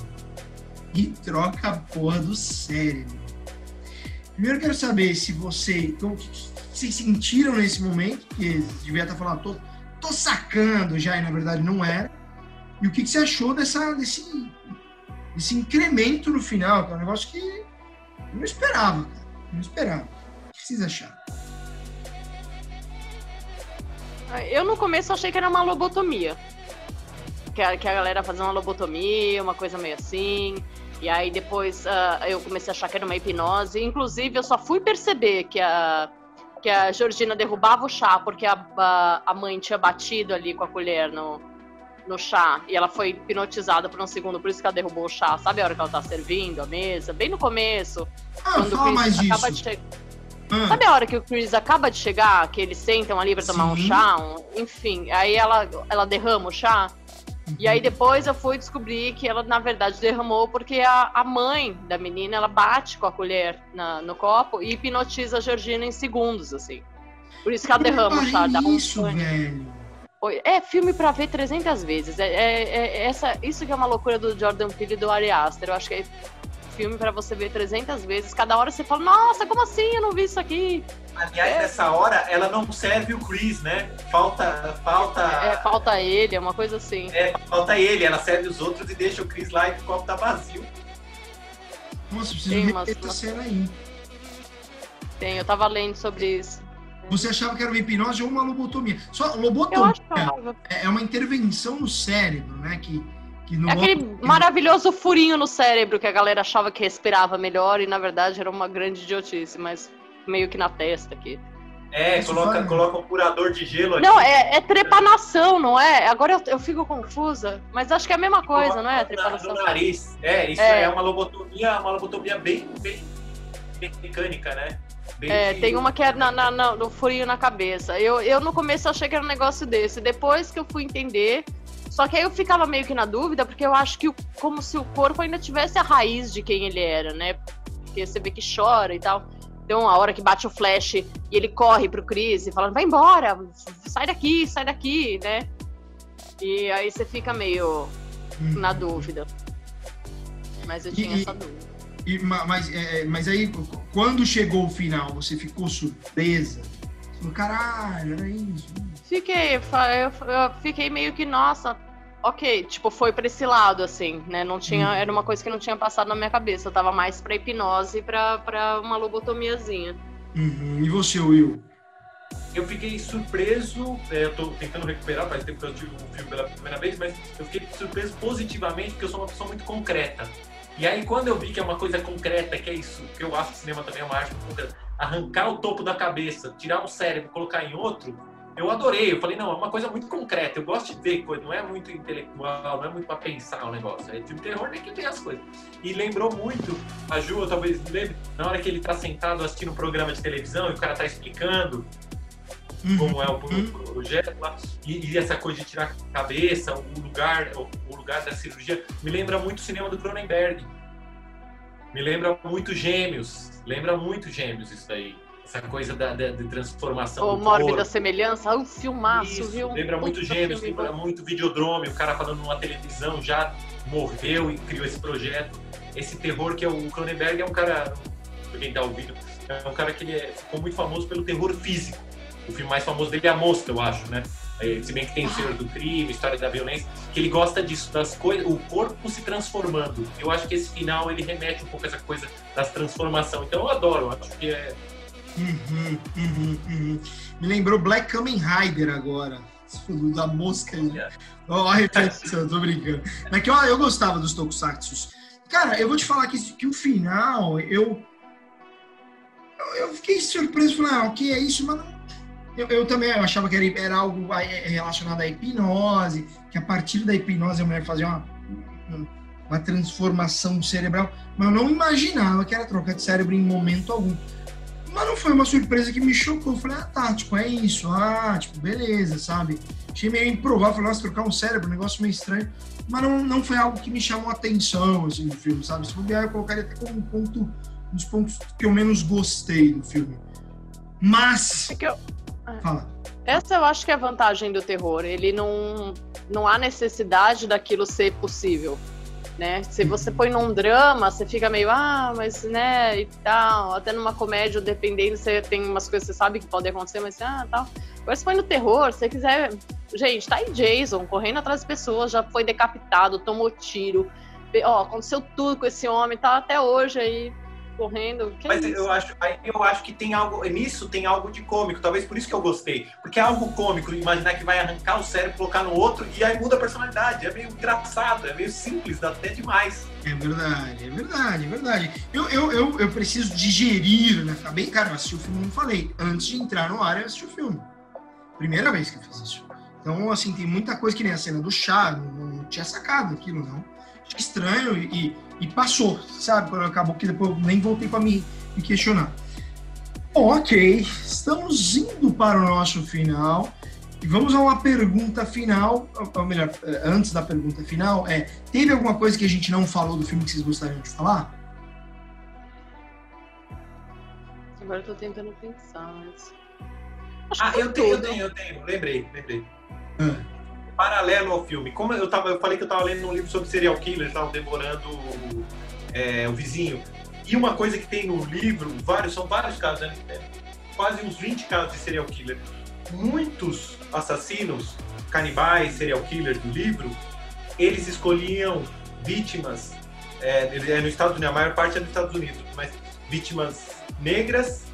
E troca a porra do cérebro. Primeiro, quero saber se você. Como vocês sentiram nesse momento, que devia estar falando, tô, tô sacando já, e na verdade não era. E o que, que você achou dessa, desse, desse incremento no final, que é um negócio que eu não esperava, cara. Não esperava. O que vocês acharam? Eu no começo achei que era uma lobotomia. Que a, que a galera fazia uma lobotomia, uma coisa meio assim. E aí depois ah, eu comecei a achar que era uma hipnose. Inclusive, eu só fui perceber que a, que a Georgina derrubava o chá porque a, a, a mãe tinha batido ali com a colher no, no chá. E ela foi hipnotizada por um segundo, por isso que ela derrubou o chá. Sabe a hora que ela tá servindo a mesa? Bem no começo. Ah, quando o Chris acaba de chegar. Ah, Sabe a hora que o Chris acaba de chegar, que eles sentam ali pra tomar um Sim. chá? um- enfim, aí ela, ela derrama o chá. E aí depois eu fui descobrir que ela, na verdade, derramou porque a, a mãe da menina, ela bate com a colher na- no copo e hipnotiza a Georgina em segundos, assim. Por isso que ela derrama o chá, dá um isso, pânico. velho. É filme pra ver 300 vezes. É, é- é- essa, isso que é uma loucura do Jordan Peele e do Ari Aster. Eu acho que é filme pra você ver 300 vezes. Cada hora você fala, nossa, como assim? Eu não vi isso aqui. Aliás, É. nessa hora, ela não serve o Chris, né? Falta, falta, É, falta ele, é uma coisa assim. é, falta ele. Ela serve os outros e deixa o Chris lá e o copo tá vazio. Nossa, preciso Tem ver umas- essa cena aí. Tem, eu tava lendo sobre isso. Você achava que era uma hipnose ou uma lobotomia? Só lobotomia é uma intervenção no cérebro, né? Que, É aquele outro- maravilhoso furinho no cérebro que a galera achava que respirava melhor e na verdade era uma grande idiotice, mas meio que na testa aqui. É, coloca, coloca um curador de gelo aqui. Não, é, é trepanação, não é? Agora eu, eu fico confusa, mas acho que é a mesma coisa, coloca não é? na- Trepanação. No nariz. É, isso É. é, uma lobotomia, uma lobotomia bem, bem, bem mecânica, né? Bem É, de- tem uma que é na, na- na- no furinho na cabeça. Eu, eu no começo achei que era um negócio desse. Depois que eu fui entender. Só que aí eu ficava meio que na dúvida, porque eu acho que como se o corpo ainda tivesse a raiz de quem ele era, né? Porque você vê que chora e tal. Então, a hora que bate o flash e ele corre pro Chris e fala, vai embora, sai daqui, sai daqui, né? E aí você fica meio Hum. na dúvida. Mas eu tinha E- essa dúvida. E, ma- mas, é, é, mas aí, quando chegou o final, você ficou surpresa? Você Falou, caralho, era isso. Fiquei, fa- eu, eu fiquei meio que, nossa, ok, tipo, foi pra esse lado, assim, né? Não tinha, Uhum. era uma coisa que não tinha passado na minha cabeça. Eu tava mais pra hipnose e pra, pra uma lobotomiazinha. Uhum. E você, Will? Eu fiquei surpreso, é, eu tô tentando recuperar, faz tempo que eu tive o filme pela primeira vez, mas eu fiquei surpreso positivamente porque eu sou uma pessoa muito concreta. E aí quando eu vi que é uma coisa concreta, que é isso, que eu acho que cinema também é uma arte muito concreta, arrancar o topo da cabeça, tirar um cérebro, colocar em outro, eu adorei. Eu falei, não, é uma coisa muito concreta. Eu gosto de ver coisa, não é muito intelectual, não é muito para pensar o negócio. É filme terror, nem que tem as coisas. E lembrou muito, a Ju, talvez lembre, na hora que ele tá sentado assistindo um programa de televisão e o cara tá explicando como é o, uhum. projeto lá, e, e, essa coisa de tirar a cabeça, o lugar, o, o lugar da cirurgia, me lembra muito o cinema do Cronenberg. Me lembra muito Gêmeos. Lembra muito Gêmeos isso daí essa coisa da, da de transformação. O Mórbida Semelhança, um filmaço, Isso, viu? Lembra muito Gêmeos, lembra muito Videodrome, o cara falando numa televisão, já morreu e criou esse projeto. Esse terror que é o Cronenberg é um cara, pra quem tá ouvindo, é um cara que ele é, ficou muito famoso pelo terror físico. O filme mais famoso dele é A Mosca, eu acho, né? É, se bem que tem o Senhor do Crime, História da Violência, que ele gosta disso, das coisas, o corpo se transformando. Eu acho que esse final ele remete um pouco a essa coisa das transformação. Então eu adoro, eu acho que é Uhum, uhum, uhum. Me lembrou Black Kamen Rider agora. Da mosca oh, a repetição, tô brincando. Mas que ó, eu gostava dos Tokusatsu. Cara, eu vou te falar que, que o final, eu. Eu fiquei surpreso, falei, ah, ok, é isso, mas não. Eu, eu também eu achava que era, era algo relacionado à hipnose, que a partir da hipnose a mulher fazia uma, uma transformação cerebral, mas eu não imaginava que era troca de cérebro em momento algum. Mas não foi uma surpresa que me chocou. Eu falei, ah, tá, tipo, é isso. Ah, tipo, beleza, sabe? Achei meio improvável. Falei, nossa, trocar um cérebro, um negócio meio estranho. Mas não, não foi algo que me chamou a atenção, assim, no filme, sabe? Se bobear, eu colocaria até como um ponto, um dos pontos que eu menos gostei do filme. Mas... É que eu... É. Fala. Essa eu acho que é a vantagem do terror. Ele não... Não há necessidade daquilo ser possível né? Se você põe num drama, você fica meio, ah, mas, né, e tal. Até numa comédia, dependendo, você tem umas coisas que você sabe que podem acontecer, mas, ah, tal. Agora, se põe no terror, se você quiser... Gente, tá aí Jason, correndo atrás das pessoas, já foi decapitado, tomou tiro. Ó, aconteceu tudo com esse homem, tá até hoje aí correndo. Que Mas é eu acho, eu acho que tem algo, nisso tem algo de cômico, talvez por isso que eu gostei. Porque é algo cômico, imaginar que vai arrancar o cérebro, colocar no outro e aí muda a personalidade. É meio engraçado, é meio simples, dá até demais. É verdade, é verdade, é verdade. Eu, eu, eu, eu preciso digerir, né? Ficar bem, cara, eu assisti o filme, não falei. Antes de entrar no ar, eu assisti o filme. Primeira vez que eu fiz isso. Então, assim, tem muita coisa que nem a cena do chá, não, não tinha sacado aquilo, não. Estranho e, e passou, sabe? Quando acabou que depois eu nem voltei para me, me questionar. Bom, ok, estamos indo para o nosso final. E vamos a uma pergunta final, ou melhor, eh, antes da pergunta final, é, teve alguma coisa que a gente não falou do filme que vocês gostariam de falar? Agora eu tô tentando pensar, mas... ah, eu tenho, eu tenho, eu tenho, lembrei, lembrei. Ah paralelo ao filme. Como eu, tava, eu falei que eu estava lendo um livro sobre serial killers, estavam devorando é, o vizinho. E uma coisa que tem no livro, vários, são vários casos, né? É, quase uns 20 casos de serial killer. Muitos assassinos, canibais, serial killers do livro, eles escolhiam vítimas, é, é no Estados Unidos, a maior parte é nos Estados Unidos, mas vítimas negras,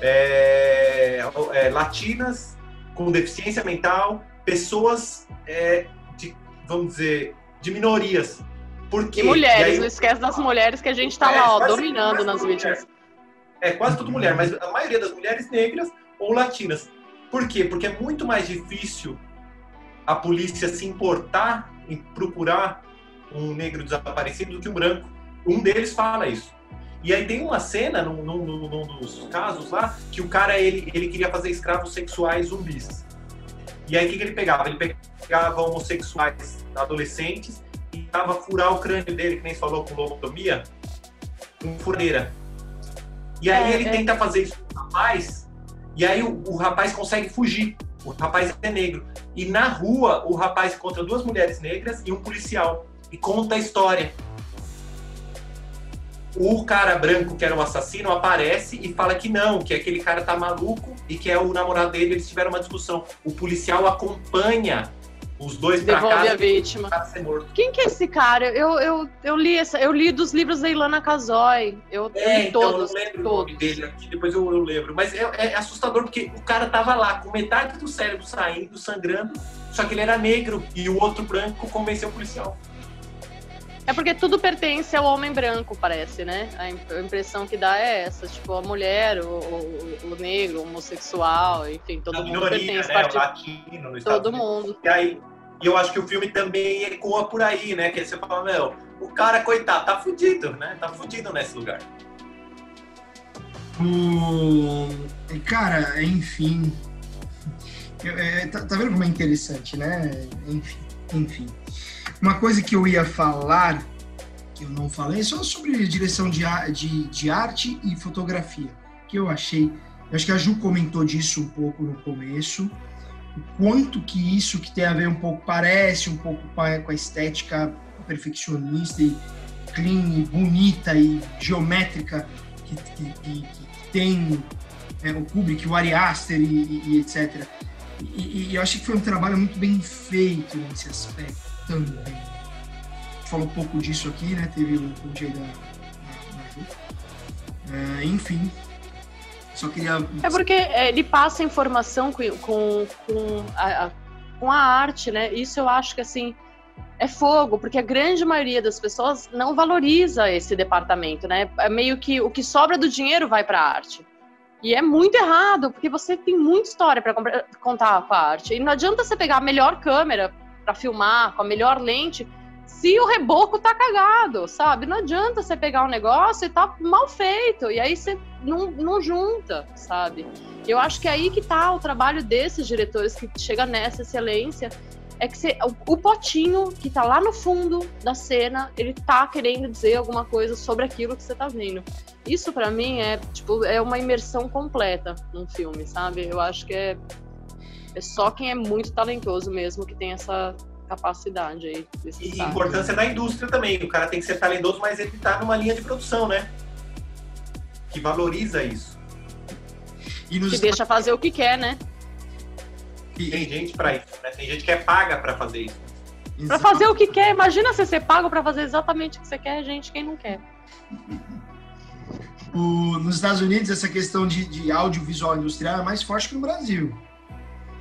é, é, latinas, com deficiência mental pessoas é, de, vamos dizer, de minorias. Porque, e mulheres, e aí, não esquece das mulheres que a gente está é, lá, ó, dominando nas vítimas. É, quase tudo mulher, mas a maioria das mulheres negras ou latinas. Por quê? Porque é muito mais difícil a polícia se importar em procurar um negro desaparecido do que um branco. Um deles fala isso. E aí tem uma cena num, num, num, dos casos lá que o cara ele, ele queria fazer escravos sexuais zumbis. E aí o que, que ele pegava? Ele pegava homossexuais adolescentes e tava furar o crânio dele, que nem falou com lobotomia, com furadeira. E aí é, ele é. tenta fazer isso com o rapaz, e aí o, o rapaz consegue fugir. O rapaz é negro. E na rua, o rapaz encontra duas mulheres negras e um policial. E conta a história o cara branco, que era um assassino, aparece e fala que não, que aquele cara tá maluco e que é o namorado dele, eles tiveram uma discussão. O policial acompanha os dois pra Devolve casa a vítima. Quem que é esse cara? Eu, eu, eu, li essa, eu li dos livros da Ilana Casoy. Eu, é, li então, todos. Eu lembro todos. o nome dele aqui, depois eu, eu lembro. Mas é, é, assustador porque o cara tava lá com metade do cérebro saindo, sangrando, só que ele era negro e o outro branco convenceu o policial. É porque tudo pertence ao homem branco, parece, né? A impressão que dá é essa, tipo, a mulher, o, o, o negro, o homossexual, enfim, todo a mundo minoria, pertence. Né? Part... Latino, no todo mundo. E aí, e eu acho que o filme também ecoa por aí, né? Que você fala, meu, o cara, coitado, tá fudido, né? Tá fudido nesse lugar. O... Cara, enfim. É, tá, tá, vendo como é interessante, né? Enfim, enfim. Uma coisa que eu ia falar, que eu não falei, é só sobre direção de, de, de arte e fotografia, que eu achei. Acho que a Ju comentou disso um pouco no começo. O quanto que isso que tem a ver um pouco, parece um pouco com a estética perfeccionista e clean, e bonita e geométrica que, que, que, que tem é, o Kubrick, o Ari Aster e, e, e etc. E, e, eu acho que foi um trabalho muito bem feito nesse aspecto também. Falou um pouco disso aqui, né? Teve o, o Jay da, da, é, enfim, só queria. É porque é, ele passa informação com, com, com, a, com a arte, né? Isso eu acho que assim é fogo, porque a grande maioria das pessoas não valoriza esse departamento, né? É meio que o que sobra do dinheiro vai para a arte. E é muito errado, porque você tem muita história para contar com a arte. E não adianta você pegar a melhor câmera para filmar, com a melhor lente, se o reboco tá cagado, sabe? Não adianta você pegar um negócio e tá mal feito, e aí você não, não junta, sabe? Eu acho que é aí que tá o trabalho desses diretores que chega nessa excelência, é que você, o, o potinho que tá lá no fundo da cena, ele tá querendo dizer alguma coisa sobre aquilo que você tá vendo. Isso para mim é, tipo, é uma imersão completa num filme, sabe? Eu acho que é é só quem é muito talentoso mesmo que tem essa capacidade aí. E importância da indústria também. O cara tem que ser talentoso, mas ele tá numa linha de produção, né? Que valoriza isso. E nos... Que deixa fazer o que quer, né? Tem gente para isso, né? Tem gente que é paga para fazer isso. Para fazer o que quer. Imagina você ser pago para fazer exatamente o que você quer, gente, quem não quer. O, nos Estados Unidos, essa questão de, de audiovisual industrial é mais forte que no Brasil.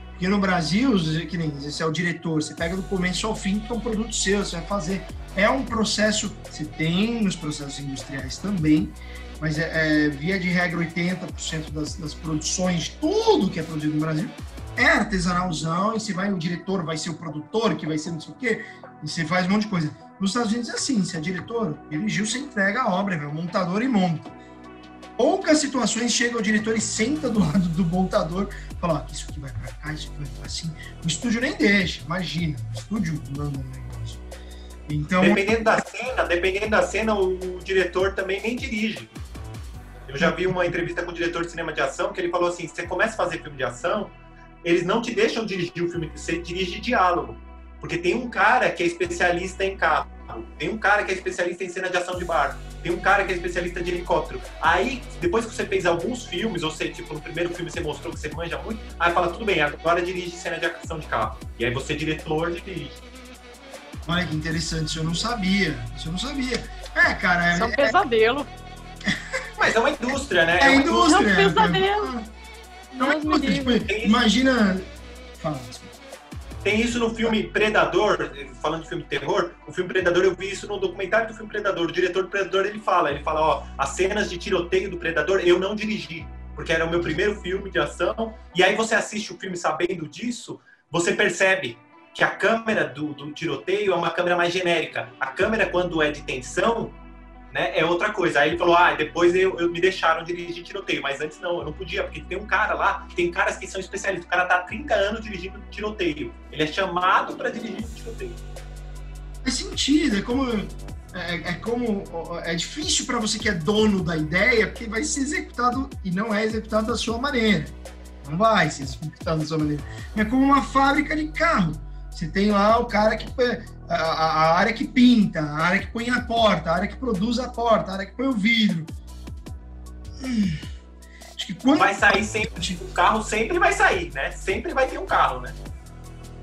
Porque no Brasil, que nem você é o diretor, você pega do começo ao fim, que é um produto seu, você vai fazer. É um processo, você tem nos processos industriais também, mas é, é via de regra 80% das, das produções, tudo que é produzido no Brasil, é artesanalzão, e você vai, o diretor vai ser o produtor, que vai ser não sei o quê, e você faz um monte de coisa. Nos Estados Unidos é assim, você é diretor, dirigiu, você entrega a obra, o montador e monta. Poucas situações chega o diretor e senta do lado do montador fala, oh, isso aqui vai para cá, isso aqui vai para assim. O estúdio nem deixa, imagina. O estúdio manda um negócio. Então... Dependendo da cena, dependendo da cena, o, o diretor também nem dirige. Eu já vi uma entrevista com o diretor de cinema de ação que ele falou assim: você começa a fazer filme de ação, eles não te deixam dirigir o filme, você dirige diálogo. Porque tem um cara que é especialista em carro, tem um cara que é especialista em cena de ação de barco tem um cara que é especialista de helicóptero. Aí, depois que você fez alguns filmes, ou seja, tipo, no primeiro filme você mostrou que você manja muito, aí fala, tudo bem, agora dirige cena de ação de carro. E aí você, diretor, dirige. Olha que interessante, isso eu não sabia. Isso eu não sabia. É, cara. Isso é um é- pesadelo. Mas é uma indústria, né? É, é indústria. É um pesadelo. É uma indústria. Tipo, imagina. Fala, tem isso no filme Predador, falando de filme de terror, o filme Predador, eu vi isso no documentário do filme Predador. O diretor do Predador, ele fala, ele fala, ó, as cenas de tiroteio do Predador eu não dirigi, porque era o meu primeiro filme de ação. E aí você assiste o filme sabendo disso, você percebe que a câmera do, do tiroteio é uma câmera mais genérica. A câmera, quando é de tensão, né, é outra coisa. Aí ele falou, ah, depois eu, eu, me deixaram dirigir tiroteio, mas antes não, eu não podia, porque tem um cara lá, tem caras que são especialistas, o cara tá há 30 anos dirigindo tiroteio, ele é chamado para dirigir tiroteio. Faz sentido, é como é, é como é difícil para você que é dono da ideia, porque vai ser executado e não é executado da sua maneira. Não vai ser executado da sua maneira. É como uma fábrica de carro. Você tem lá o cara que a, a, área que pinta, a área que põe a porta, a área que produz a porta, a área que põe o vidro. Hum. Acho que quando... Vai sair sempre, o carro sempre vai sair, né? Sempre vai ter um carro, né?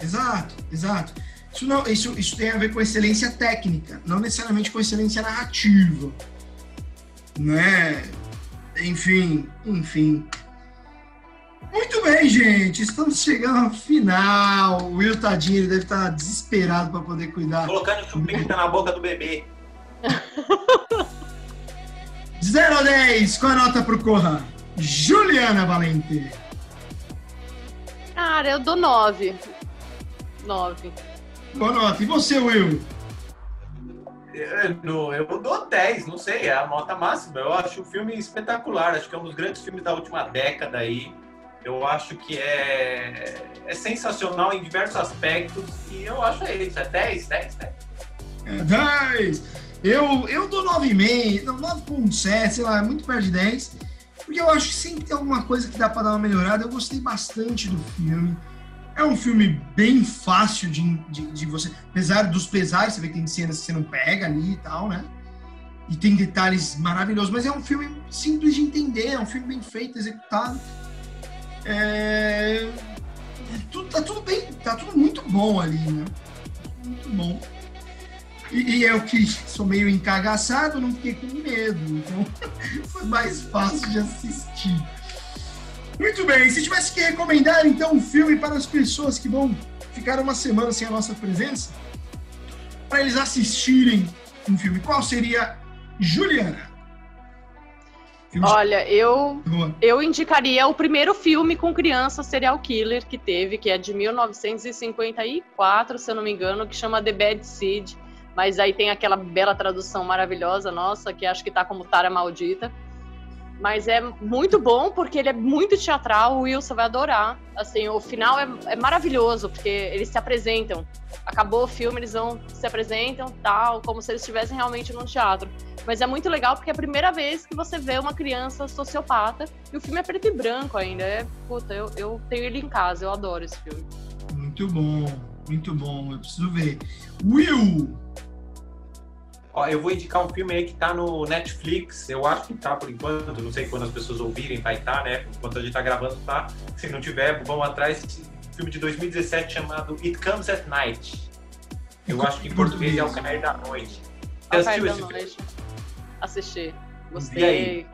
Exato, exato. Isso, não, isso, isso tem a ver com excelência técnica, não necessariamente com excelência narrativa. Né? Enfim, enfim. Muito bem, gente. Estamos chegando ao final. O Will Tadinho ele deve estar desesperado para poder cuidar. Colocando o que tá na boca do bebê. 0 a 10, qual a nota pro Corra? Juliana Valente. Cara, eu dou 9. 9. Boa nota. E você, Will? Eu, eu dou 10, não sei, é a nota máxima. Eu acho o filme espetacular, acho que é um dos grandes filmes da última década aí. Eu acho que é, é sensacional em diversos aspectos e eu acho é isso, é 10, 10, 10. É 10. Eu, eu dou 9,5, não, 9,7, sei lá, é muito perto de 10. Porque eu acho que sempre tem alguma coisa que dá para dar uma melhorada. Eu gostei bastante do filme. É um filme bem fácil de, de, de, você. Apesar dos pesares, você vê que tem cenas que você não pega ali e tal, né? E tem detalhes maravilhosos, mas é um filme simples de entender, é um filme bem feito, executado. É... Tudo, tá tudo bem, tá tudo muito bom ali, né? Muito bom. E, e eu que sou meio encagaçado, não fiquei com medo, então foi mais fácil de assistir. Muito bem, se tivesse que recomendar então um filme para as pessoas que vão ficar uma semana sem a nossa presença, para eles assistirem um filme, qual seria Juliana? Olha, eu, eu indicaria o primeiro filme com criança serial killer que teve, que é de 1954, se eu não me engano, que chama The Bad Seed. Mas aí tem aquela bela tradução maravilhosa nossa, que acho que tá como Tara Maldita. Mas é muito bom porque ele é muito teatral, o Wilson vai adorar. Assim, o final é, é, maravilhoso, porque eles se apresentam. Acabou o filme, eles vão se apresentam, tal, como se eles estivessem realmente num teatro. Mas é muito legal porque é a primeira vez que você vê uma criança sociopata e o filme é preto e branco ainda. É, puta, eu, eu tenho ele em casa, eu adoro esse filme. Muito bom, muito bom, eu preciso ver. Will, Ó, eu vou indicar um filme aí que tá no Netflix, eu acho que tá por enquanto, não sei quando as pessoas ouvirem, vai estar, tá, né? Enquanto a gente tá gravando, tá. Se não tiver, vão atrás. Filme de 2017 chamado It Comes at Night. Eu acho que em português é O Cair da Noite. Você assistiu esse noite. filme? Assisti. Gostei.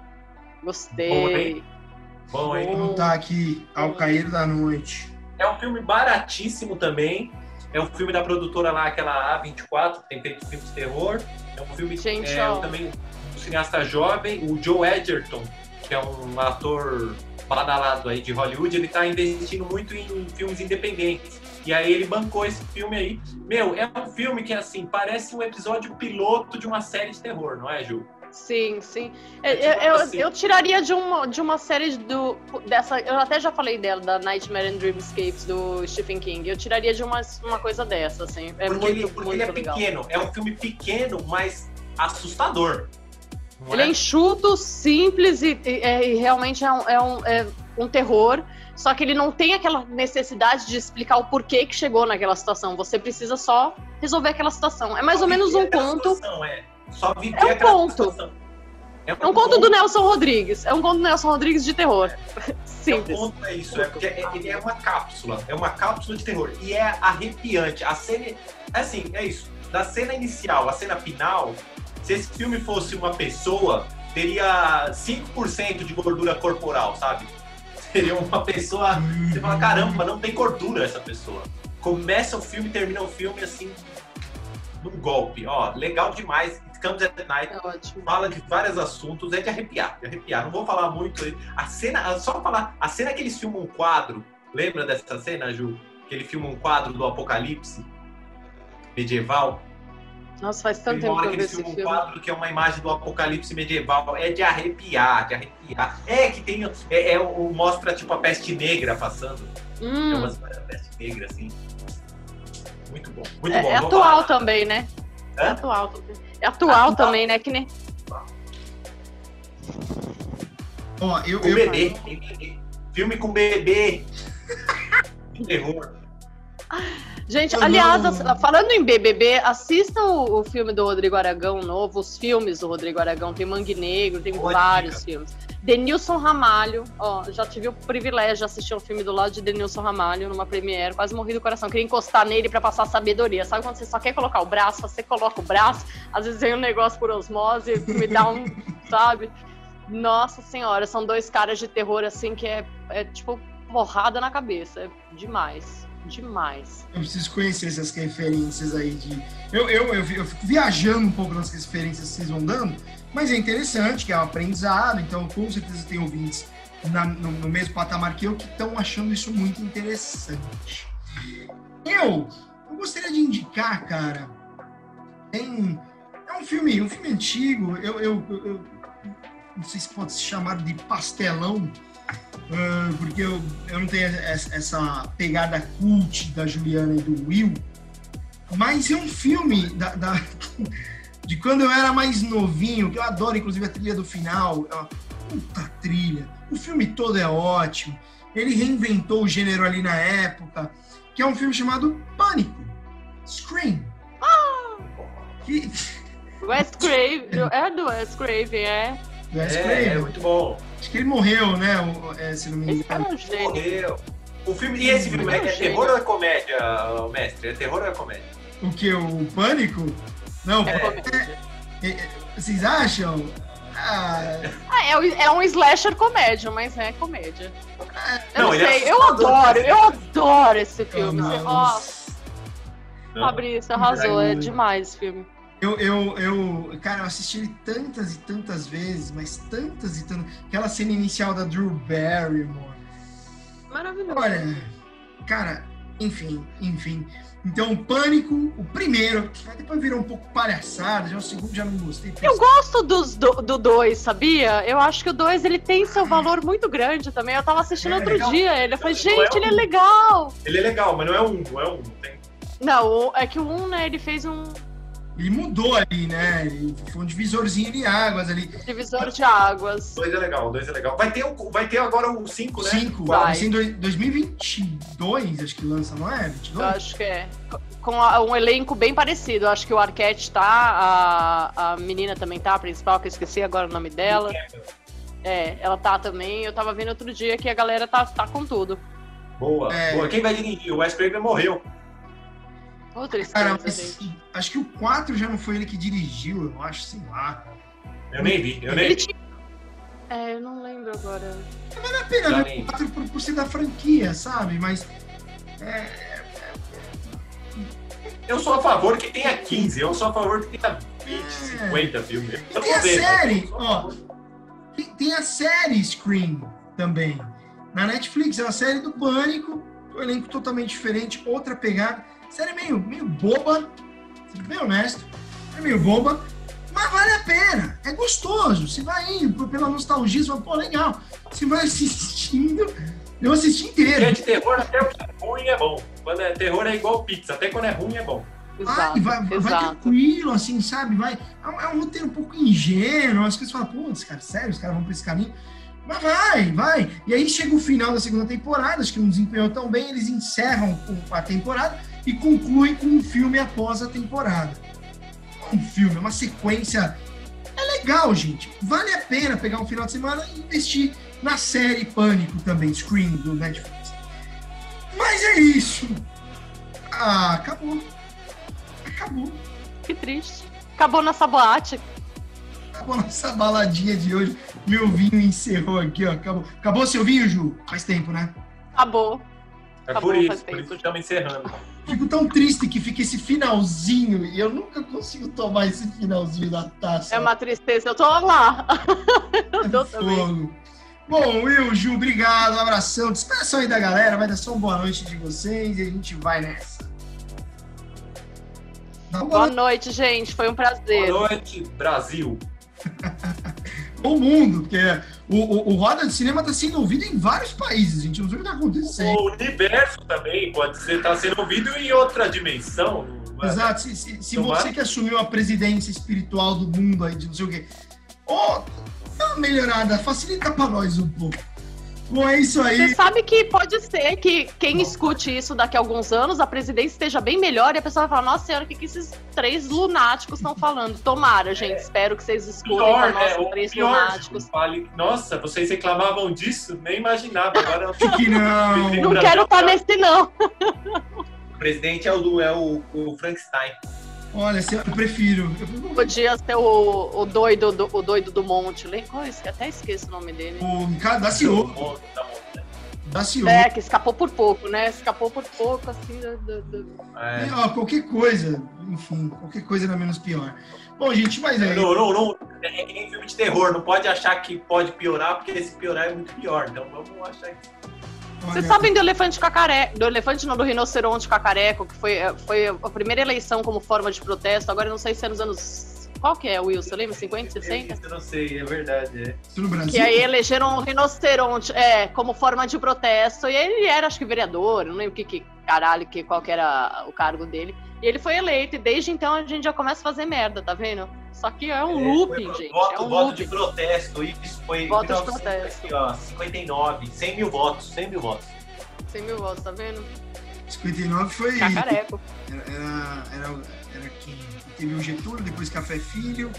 Gostei. Bom, hein? Vou tá aqui, Ao Cair da Noite. É um filme baratíssimo também. É um filme da produtora lá, aquela A24, que tem feito filme de terror. É um filme Gente, é, também um cineasta jovem, o Joe Edgerton, que é um ator badalado aí de Hollywood, ele tá investindo muito em filmes independentes. E aí ele bancou esse filme aí. Meu, é um filme que, assim, parece um episódio piloto de uma série de terror, não é, Ju? Sim, sim. É, eu, eu, assim. eu, tiraria de uma, de uma série do. dessa. Eu até já falei dela, da Nightmare and Dreamscapes do Stephen King. Eu tiraria de uma, uma coisa dessa, assim. É porque muito, ele, porque muito ele é legal. pequeno. É um filme pequeno, mas assustador. Ele é? é enxuto, simples e, e, é, e realmente é um, é, um, é um terror. Só que ele não tem aquela necessidade de explicar o porquê que chegou naquela situação. Você precisa só resolver aquela situação. É mais ou menos um conto. Situação, é. Só viver é um conto. É um, é um conto, do Nelson Rodrigues. É um conto do Nelson Rodrigues de terror. Simples. É um conto, é isso. É porque ele é uma cápsula. É uma cápsula de terror. E é arrepiante. A cena. Assim, é isso. Da cena inicial à cena final, se esse filme fosse uma pessoa, teria 5% de gordura corporal, sabe? Seria uma pessoa. Você fala, caramba, não tem gordura essa pessoa. Começa o filme, termina o filme assim, num golpe. Ó, legal demais. Comes at Night é fala de vários assuntos, é de arrepiar, de arrepiar. Não vou falar muito. A cena, só falar, a cena que eles filmam um quadro, lembra dessa cena, Ju? Que ele filma um quadro do Apocalipse medieval. Nossa, faz tanto tempo que eu vi esse filme. um quadro que é uma imagem do apocalipse medieval. É de arrepiar, de arrepiar. É que tem. É, é mostra tipo a peste negra passando. Hum. É uma peste negra, assim. Muito bom. Muito é, bom. É atual também, né? Hã? É atual. É atual ah, também, né? Que nem. Ó, eu. Com eu... bebê. Filme com bebê. Terror. Gente, aliás, falando em BBB, assistam o, o, filme do Rodrigo Aragão novo, os filmes do Rodrigo Aragão. Tem Mangue Negro, tem Boa vários dica. filmes. Denilson Ramalho, ó, já tive o privilégio de assistir um filme do lado de Denilson Ramalho numa premiere, quase morri do coração. Queria encostar nele para passar sabedoria. Sabe quando você só quer colocar o braço, você coloca o braço, às vezes vem um negócio por osmose, me dá um, sabe? Nossa senhora, são dois caras de terror assim que é, é tipo porrada na cabeça. É demais. Demais. Eu preciso conhecer essas referências aí de. Eu, eu, eu, eu fico viajando um pouco nas referências que vocês vão dando, mas é interessante, que é um aprendizado, então com certeza tem ouvintes na, no, no, mesmo patamar que eu que estão achando isso muito interessante. Eu, eu gostaria de indicar, cara, tem. É um filme, um filme antigo, eu, eu, eu não sei se pode se chamar de pastelão, uh, porque eu, eu não tenho essa pegada cult da Juliana e do Will, mas é um filme da, da, de quando eu era mais novinho, que eu adoro, inclusive, a trilha do final, é uma puta trilha. O filme todo é ótimo. Ele reinventou o gênero ali na época, que é um filme chamado Pânico. Scream. Ah! Que... Wes Craven, é do Wes Craven, é. Wes é, Craven. É, muito bom. Acho que ele morreu, né? É, se não me engano. Esse cara morreu. O filme, e esse filme é, é terror ou é comédia, mestre? É terror ou é comédia? O que? O Pânico? Não, é. é, é vocês acham? Ah, ah é, é, um slasher comédia, mas é comédia. Eu não, não sei, eu adoro, eu adoro esse filme. Você, Fabrício arrasou, é demais esse filme. Eu, eu, eu, cara, eu assisti ele tantas e tantas vezes, mas tantas e tantas. Aquela cena inicial da Drew Barrymore. Maravilhoso. Olha, cara, enfim, enfim. Então, o Pânico, o primeiro, depois virou um pouco palhaçada, já o segundo já não gostei. Eu gosto dos, do 2, sabia? Eu acho que o 2 ele tem seu valor muito grande também. Eu tava assistindo é, outro legal. dia ele. Eu falei, gente, é ele é legal. Ele é legal, mas não é um, não é um. Tem... Não, é que o 1, um, né, ele fez um, ele mudou ali, né? Ele foi um divisorzinho de águas ali. Divisor de águas. Dois é legal, dois é legal. Vai ter, vai ter agora o 5, né? 5, vai em 2022, acho que lança, não é? 22? Eu acho que é. Com um elenco bem parecido. Eu acho que o Arquette tá, a, a menina também tá, a principal, que eu esqueci agora o nome dela. É, ela tá também. Eu tava vendo outro dia que a galera tá, tá com tudo. Boa, é... boa. Quem vai dirigir? O Wes Craven morreu. Outra Cara, mas, acho que o 4 já não foi ele que dirigiu, eu acho, sei lá. Eu nem vi, eu nem vi. Tinha... É, eu não lembro agora. Vale a pena ver o 4 por, por ser da franquia, sabe? Mas. É, é, eu sou a favor que tenha 15, eu sou a favor que tenha 20, é. 50 filmes. Eu tem a ver, série, ó. Tem, tem a série Scream também. Na Netflix, é uma série do Pânico, um elenco totalmente diferente, outra pegada. Série meio, meio boba, sendo bem honesto. É meio boba, mas vale a pena. É gostoso. Você vai indo pela nostalgia, você fala, pô, legal. Você vai assistindo. Eu assisti inteiro. É de terror, até o que é ruim é bom. Quando é terror é igual pizza, até quando é ruim é bom. Exato, vai, vai, vai tranquilo, assim, sabe? Vai, é um, é um roteiro um pouco ingênuo, as coisas falam, putz, cara, sério, os caras vão pra esse caminho. Mas vai, vai. E aí chega o final da segunda temporada, acho que não desempenhou tão bem, eles encerram a temporada e conclui com um filme após a temporada. Um filme, uma sequência. É legal, gente. Vale a pena pegar um final de semana e investir na série Pânico também, Scream do Netflix. Mas é isso. Ah, acabou. Acabou. Que triste. Acabou nossa boate. Acabou nossa baladinha de hoje. Meu vinho encerrou aqui, ó. Acabou, acabou seu vinho, Ju? Faz tempo, né? Acabou. É por isso, por isso que estamos encerrando. Fico tão triste que fica esse finalzinho e eu nunca consigo tomar esse finalzinho da taça. É uma tristeza, eu tô lá. eu tô fogo. Bom, Will, Ju, obrigado, um abração. Despeçam aí da galera, vai dar só uma boa noite de vocês e a gente vai nessa. Boa noite, gente. Foi um prazer. Boa noite, Brasil. o mundo, porque o, o, o Roda de Cinema está sendo ouvido em vários países, gente não sabe o que está acontecendo. O universo também pode ser tá sendo ouvido em outra dimensão. Exato, se, se, se você que assumiu a presidência espiritual do mundo aí, de não sei o quê, ó, oh, dá uma melhorada, facilita para nós um pouco. Bom, é isso aí. Você sabe que pode ser que quem escute isso daqui a alguns anos, a presidência esteja bem melhor e a pessoa vai falar, nossa senhora, o que, que esses três lunáticos estão falando? Tomara, gente. É. Espero que vocês escutem pior, né? Os três pior, lunáticos. Fale, nossa, vocês reclamavam disso? Nem imaginava. Agora que não. não quero estar tá nesse, não. O presidente é o, é o, o Frankenstein. Olha, eu prefiro. Podia ser o, o, doido, do, o doido do monte. Lembra? Até esqueço o nome dele. O Daciolo. Daciou. É, que escapou por pouco, né? Escapou por pouco, assim. Do, do- do- É. E, ó, qualquer coisa, enfim, qualquer coisa era menos pior. Bom, gente, mas é. Não, não, não. É que nem filme de terror. Não pode achar que pode piorar, porque se piorar é muito pior. Então vamos achar que. Vocês sabem do elefante cacareco, do elefante não, do rinoceronte cacareco, que foi, foi a primeira eleição como forma de protesto, agora eu não sei se é nos anos... Qual que é, Will? Você lembra? 50, 60? Eu não sei, é verdade. É. Isso no Brasil? Que aí elegeram um rinoceronte, é, como forma de protesto, e ele era, acho que, vereador, não lembro que, que caralho, que, qual que era o cargo dele. E ele foi eleito, e desde então a gente já começa a fazer merda, tá vendo? Só que é um É, looping, foi gente. Voto, é um voto looping. de protesto. Isso foi Voto de 1900, protesto. aqui, ó, 59. 100 mil votos. 100 mil votos. 100 mil votos, tá vendo? 59 foi. Cacareco. Era, era, era, era quem? Teve o Getúlio, depois Café Filho.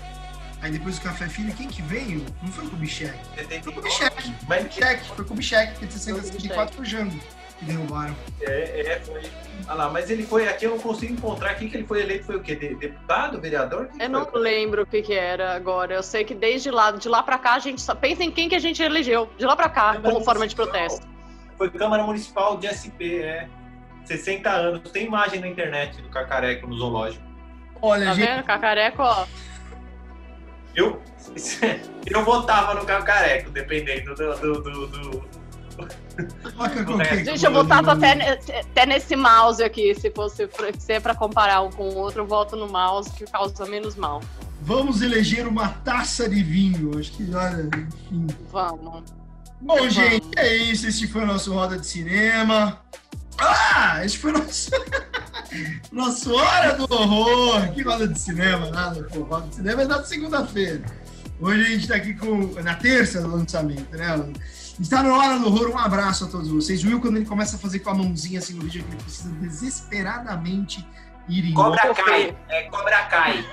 Aí depois do Café Filho, quem que veio? Não foi o Kubitschek. Foi o 79. Kubitschek. Mas Kubitschek, foi o Kubitschek, que é de 64 foi o Jango que derrubaram. é, é, foi. Olha lá, mas ele foi. Aqui eu não consigo encontrar. Quem que ele foi eleito? Foi o quê? De- deputado? Vereador? Quem que Eu não foi? lembro o que, que era agora. Eu sei que desde lá, de lá pra cá, a gente só pensa em quem que a gente elegeu. De lá pra cá, Câmara como forma de Municipal. protesto. Foi Câmara Municipal de SP, é. 60 anos. Tem imagem na internet do Cacareco no zoológico. Olha, Tá gente, vendo? Cacareco, ó. Eu, eu votava no Cacareco, dependendo do. do, do, do- Gente, eu mano. até, até nesse mouse aqui. Se fosse pra- se é pra comparar um com o outro, eu voto no mouse que causa menos mal. Vamos eleger uma taça de vinho. Acho que, olha, enfim. Vamos. Bom, Vamos. gente, é isso. Esse foi o nosso Roda de Cinema. Ah, esse foi o nosso. nosso Hora do Horror. Que roda de cinema, nada, pô. Roda de cinema é na segunda-feira. Hoje a gente tá aqui com. Na terça do lançamento, né? Está no Hora do Horror. Um abraço a todos vocês. O Will, quando ele começa a fazer com a mãozinha assim no vídeo, é que ele precisa desesperadamente ir embora. Cobra Kai. feio. É Cobra Kai.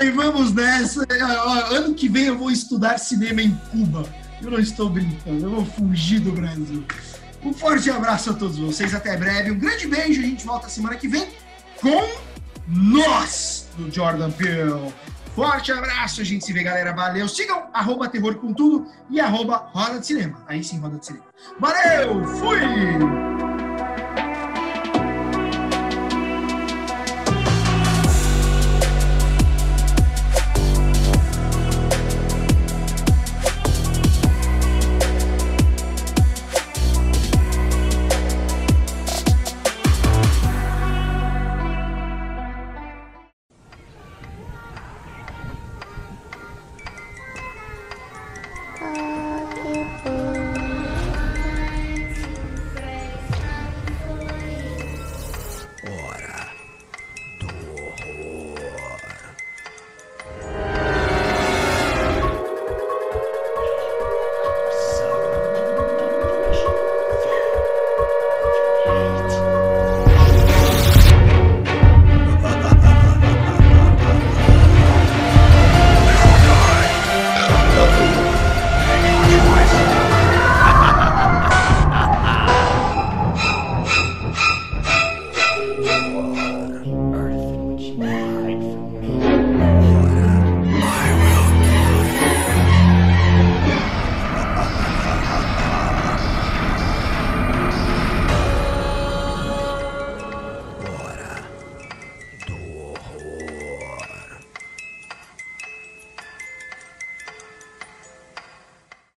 E vamos nessa. Ano que vem eu vou estudar cinema em Cuba. Eu não estou brincando, eu vou fugir do Brasil. Um forte abraço a todos vocês, até breve. Um grande beijo, a gente volta semana que vem com nós do Jordan Peele. Forte abraço, a gente se vê, galera. Valeu. Sigam arroba terror com tudo e arroba roda de cinema. Aí sim, roda de cinema. Valeu, fui!